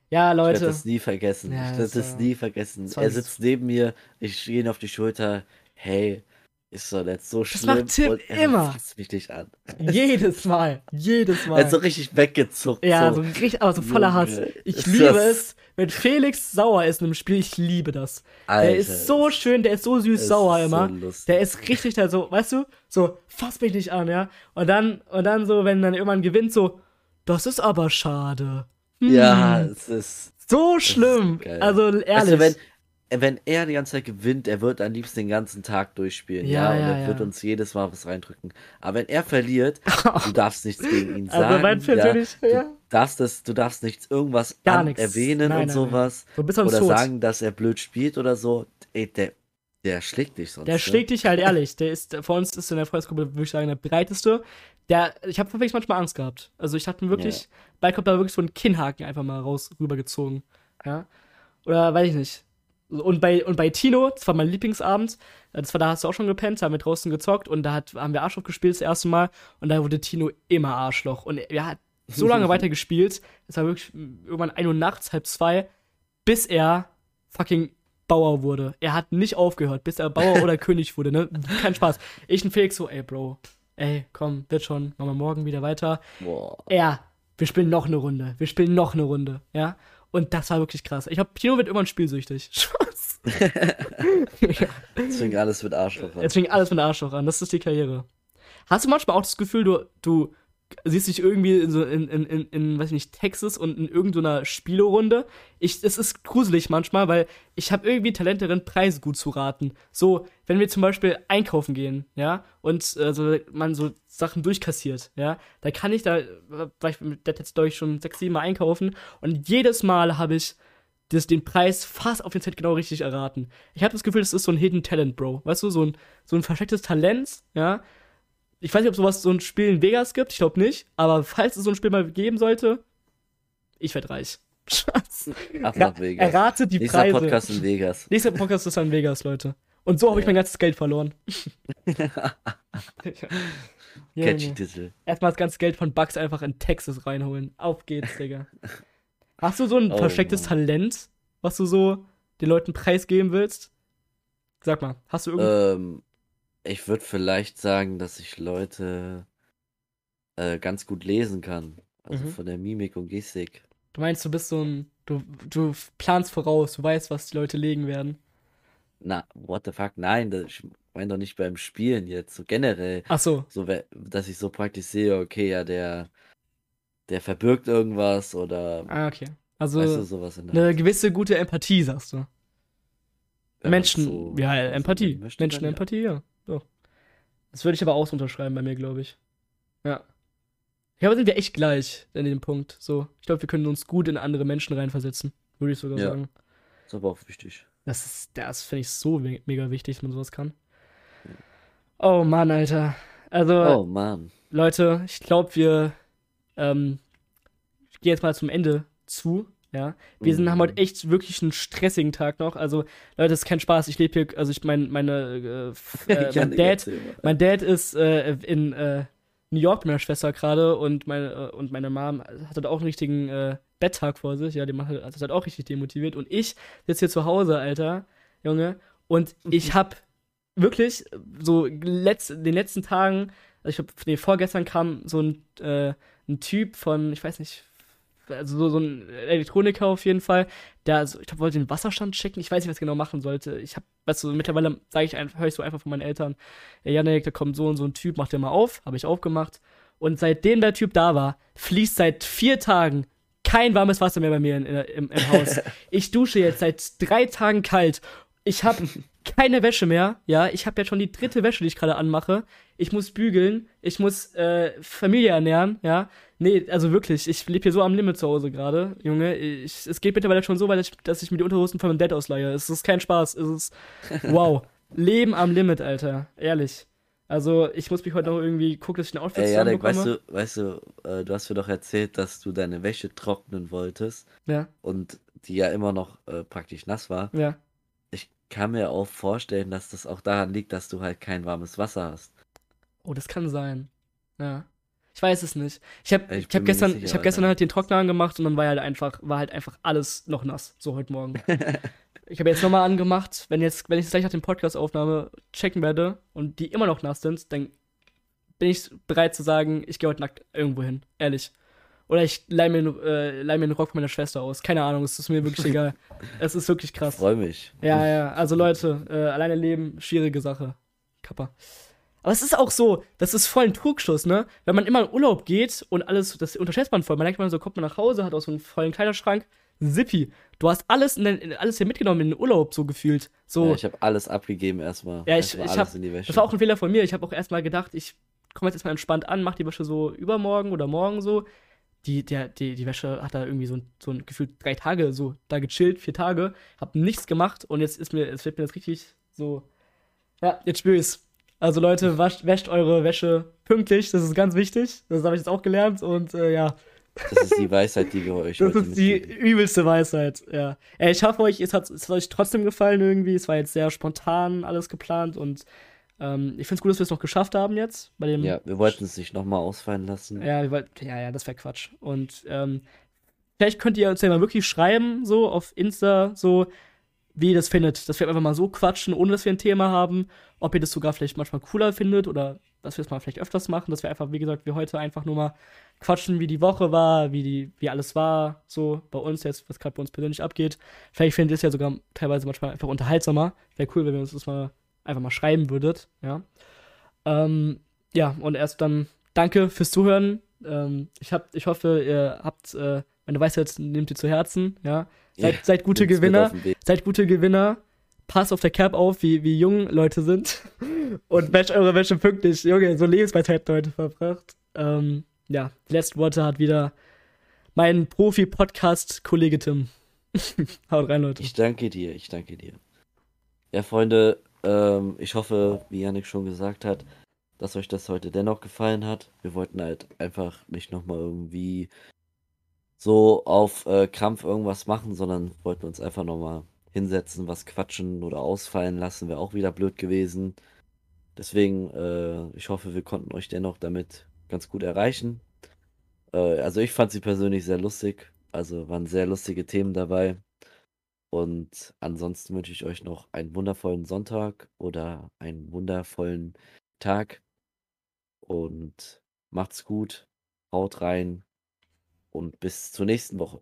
Ja, Ich werde Leute. das nie vergessen. Ja, ich werde das das nie vergessen. das Er sitzt neben mir, ich gehe ihn auf die Schulter. Hey, ist doch nicht so schlimm. macht Tim Und er immer. Fasst mich nicht an. Jedes Mal. Jedes Er Mal. hat so richtig weggezuckt. ja, so so. richtig, aber so voller Hass. Ich ist liebe das- es, wenn Felix sauer ist in einem Spiel, ich liebe das. Alter, der ist so schön, der ist so süß sauer ist immer. So. Der ist richtig da so, weißt du, so, fass mich nicht an, ja. Und dann, und dann so, wenn dann irgendwann gewinnt, so, das ist aber schade. Hm, Ja, es ist. So schlimm. geil. Also ehrlich. Du, wenn, wenn er die ganze Zeit gewinnt, er wird am liebsten den ganzen Tag durchspielen. Ja, Ja, und ja, er wird ja. uns jedes Mal was reindrücken. Aber wenn er verliert, du darfst nichts gegen ihn Also sagen. rein persönlich, ja, ja. Du darfst, das, du darfst nichts irgendwas Gar nichts. erwähnen Nein, und nein, sowas. so bis ans Oder Tod. sagen, dass er blöd spielt oder so. Ey, der, der schlägt dich sonst. Der ne? schlägt dich halt ehrlich. Der ist, vor uns ist in der Freundesgruppe, würde ich sagen, der breiteste. Der, ich habe wirklich manchmal Angst gehabt. Also ich hatte mir wirklich, bald kommt da wirklich so ein Kinnhaken einfach mal raus, rübergezogen. Ja. Oder weiß ich nicht. Und bei, und bei Tino, das war mein Lieblingsabend, das war, da hast du auch schon gepennt, da haben wir draußen gezockt und da hat, haben wir Arschloch gespielt das erste Mal und da wurde Tino immer Arschloch. Und er hat so lange weiter gespielt, es war wirklich irgendwann 1 Uhr nachts, halb zwei, bis er fucking Bauer wurde. Er hat nicht aufgehört, bis er Bauer oder König wurde, ne? Kein Spaß. Ich und Felix so, ey, Bro, ey, komm, wird schon, machen wir morgen wieder weiter. Boah. Er, wir spielen noch eine Runde, wir spielen noch eine Runde, ja? Und das war wirklich krass. Ich glaube, Tino wird irgendwann spielsüchtig. Spaß. Jetzt fängt alles mit Arschloch an. Jetzt fängt alles mit Arschloch an, das ist die Karriere. Hast du manchmal auch das Gefühl, du, du siehst dich irgendwie in so in, in, in, in weiß ich nicht, Texas und in irgendeiner Spielerunde. Ich, es ist gruselig manchmal, weil ich habe irgendwie Talent darin, Preise gut zu raten. So, wenn wir zum Beispiel einkaufen gehen, ja, und also man so Sachen durchkassiert, ja, da kann ich da, weil ich mit der jetzt glaube ich schon sechs, sieben Mal einkaufen und jedes Mal habe ich das, den Preis fast auf den Cent genau richtig erraten. Ich habe das Gefühl, das ist so ein Hidden Talent, Bro. Weißt du, so ein, so ein verstecktes Talent, ja. Ich weiß nicht, ob sowas so ein Spiel in Vegas gibt, ich glaube nicht, aber falls es so ein Spiel mal geben sollte, ich werd reich. Schatz. Ab nach Vegas. Errate die Nächster Preise. Podcast in Vegas. Nächster Podcast ist in Vegas, Leute. Und so habe ich mein ganzes Geld verloren. Catchy. Titel. Erstmal das ganze Geld von Bugs einfach in Texas reinholen. Auf geht's, Digga. Hast du so ein Oh, verstecktes Mann. Talent, was du so den Leuten preisgeben willst? Sag mal, hast du irgend Ähm, ich würde vielleicht sagen, dass ich Leute äh, ganz gut lesen kann. Also Mhm. von der Mimik und Gestik. Du meinst, du bist so ein. Du, du planst voraus, du weißt, was die Leute legen werden. Na, what the fuck? Nein, das, ich meine doch nicht beim Spielen jetzt, so generell. Ach so. So, dass ich so praktisch sehe, okay, ja, der, der verbirgt irgendwas oder Ah, okay. Also weißt du, sowas in der eine Art. gewisse gute Empathie, sagst du. wenn Menschen, so ja, Empathie. dann ja. Menschenempathie, ja. Das würde ich aber auch so unterschreiben bei mir, glaube ich. Ja. Ja, aber sind wir echt gleich in dem Punkt. So, ich glaube, wir können uns gut in andere Menschen reinversetzen, würde ich sogar Ja. sagen. Ist aber auch wichtig. Das ist, das finde ich so me- mega wichtig, dass man sowas kann. Oh Mann, Alter. Also, Oh Mann. Leute, ich glaube, wir ähm, gehen jetzt mal zum Ende zu. Ja, wir sind, haben Mhm. heute echt wirklich einen stressigen Tag noch. Also, Leute, das ist kein Spaß. Ich lebe hier, also ich mein, meine, äh, äh, mein Dad, mein Dad ist äh, in äh, New York mit meiner Schwester gerade und meine, äh, und meine Mom hat halt auch einen richtigen äh, Betttag vor sich. Ja, die macht halt, das hat auch richtig demotiviert. Und ich sitze hier zu Hause, Alter, Junge, und ich hab wirklich so letzt, in den letzten Tagen, also ich glaube, nee, vorgestern kam so ein, äh, ein Typ von, ich weiß nicht, also so, so ein Elektroniker auf jeden Fall, der, so, ich glaube, wollte den Wasserstand checken. Ich weiß nicht, was er genau machen sollte. Ich habe, weißt du, mittlerweile sage ich einfach, höre ich so einfach von meinen Eltern, ja, Janik, da kommt so und so ein Typ, macht der mal auf. Habe ich aufgemacht. Und seitdem der Typ da war, fließt seit vier Tagen kein warmes Wasser mehr bei mir in, in, im, im Haus. Ich dusche jetzt seit drei Tagen kalt. Ich habe keine Wäsche mehr. Ja, ich habe jetzt schon die dritte Wäsche, die ich gerade anmache. Ich muss bügeln. Ich muss äh, Familie ernähren. Ja, nee, also wirklich. Ich lebe hier so am Limit zu Hause gerade, Junge. Ich, es geht mittlerweile schon so weit, dass ich, dass ich mir die Unterhosen von meinem Dad ausleihe. Es ist kein Spaß. Es ist wow. Leben am Limit, Alter. Ehrlich. Also, ich muss mich heute noch irgendwie gucken, dass ich ein Outfit Ey, Janik, weißt du, weißt du, äh, du hast mir doch erzählt, dass du deine Wäsche trocknen wolltest Ja, und die ja immer noch äh, praktisch nass war. ja. Kann mir auch vorstellen, dass das auch daran liegt, dass du halt kein warmes Wasser hast. Oh, das kann sein. Ja. Ich weiß es nicht. Ich habe Ich ich hab gestern, sicher, ich hab gestern halt den Trockner angemacht und dann war halt einfach, war halt einfach alles noch nass, so heute Morgen. ich habe jetzt nochmal angemacht, wenn jetzt, wenn ich gleich nach dem Podcast-Aufnahme checken werde und die immer noch nass sind, dann bin ich bereit zu sagen, ich gehe heute nackt irgendwo hin. Ehrlich. Oder ich leih mir, äh, leih mir einen Rock von meiner Schwester aus. Keine Ahnung, es ist mir wirklich egal. Es ist wirklich krass. Freue mich. Ja, ja, also Leute, äh, alleine leben, schwierige Sache. Kappa. Aber es ist auch so, das ist voll ein Trugschuss, ne? Wenn man immer in Urlaub geht und alles, das unterschätzt man voll. Man denkt man so, kommt man nach Hause, hat auch so einen vollen Kleiderschrank. Zippi. Du hast alles, in den, in, alles hier mitgenommen in den Urlaub, so gefühlt. So, Ja, ich habe alles abgegeben erstmal. Ja, ich- Erstmal ich alles hab- in die Wäsche. das war auch ein Fehler von mir. Ich habe auch erstmal gedacht, ich komme jetzt erstmal entspannt an, mach die Wäsche so übermorgen oder morgen so. Die, der, die, die Wäsche hat da irgendwie so ein, so ein gefühlt drei Tage so da gechillt, vier Tage, hab nichts gemacht und jetzt ist mir, es wird mir das richtig so. Ja, jetzt spür ich's. Also Leute, wascht, wäscht eure Wäsche pünktlich, das ist ganz wichtig. Das habe ich jetzt auch gelernt und äh, ja, Das ist die Weisheit, die wir euch das ist die mitgeben. übelste Weisheit, ja. Äh, Ich hoffe euch, es hat, es hat euch trotzdem gefallen irgendwie. Es war jetzt sehr spontan alles geplant und ähm, ich finde es gut, dass wir es noch geschafft haben jetzt. Bei dem, Ja, wir wollten es nicht nochmal ausfallen lassen. ja, wir wollten- ja, ja, das wäre Quatsch. Und ähm, vielleicht könnt ihr uns ja mal wirklich schreiben, so auf Insta, so wie ihr das findet. Dass wir einfach mal so quatschen, ohne dass wir ein Thema haben. Ob ihr das sogar vielleicht manchmal cooler findet oder dass wir es mal vielleicht öfters machen. Dass wir einfach, wie gesagt, wir heute einfach nur mal quatschen, wie die Woche war, wie, die, wie alles war, so bei uns jetzt, was gerade bei uns persönlich abgeht. Vielleicht findet ihr es ja sogar teilweise manchmal einfach unterhaltsamer. Wäre cool, wenn ihr uns das mal einfach mal schreiben würdet, ja. Ähm, ja, und erst dann danke fürs Zuhören. Ähm, ich, hab, ich hoffe, ihr habt äh, meine Weisheit nehmt ihr zu Herzen, ja. Seid, Ja, seid gute Gewinner, seid gute Gewinner. Passt auf der Cap auf, wie, wie jung Leute sind. Und wäscht eure Wäsche pünktlich. Junge, so Lebensweisheit heute verbracht. Ähm, ja, die letzten Worte hat wieder mein Profi-Podcast-Kollege Tim. Haut rein, Leute. Ich danke dir, ich danke dir. Ja, Freunde, ähm, ich hoffe, wie Yannick schon gesagt hat, dass euch das heute dennoch gefallen hat. Wir wollten halt einfach nicht nochmal irgendwie so auf äh, Krampf irgendwas machen, sondern wollten uns einfach nochmal hinsetzen, was quatschen oder ausfallen lassen, wäre auch wieder blöd gewesen. Deswegen, äh, ich hoffe, wir konnten euch dennoch damit ganz gut erreichen. Äh, also ich fand sie persönlich sehr lustig. Also waren sehr lustige Themen dabei. Und ansonsten wünsche ich euch noch einen wundervollen Sonntag oder einen wundervollen Tag. Und macht's gut, haut rein und bis zur nächsten Woche.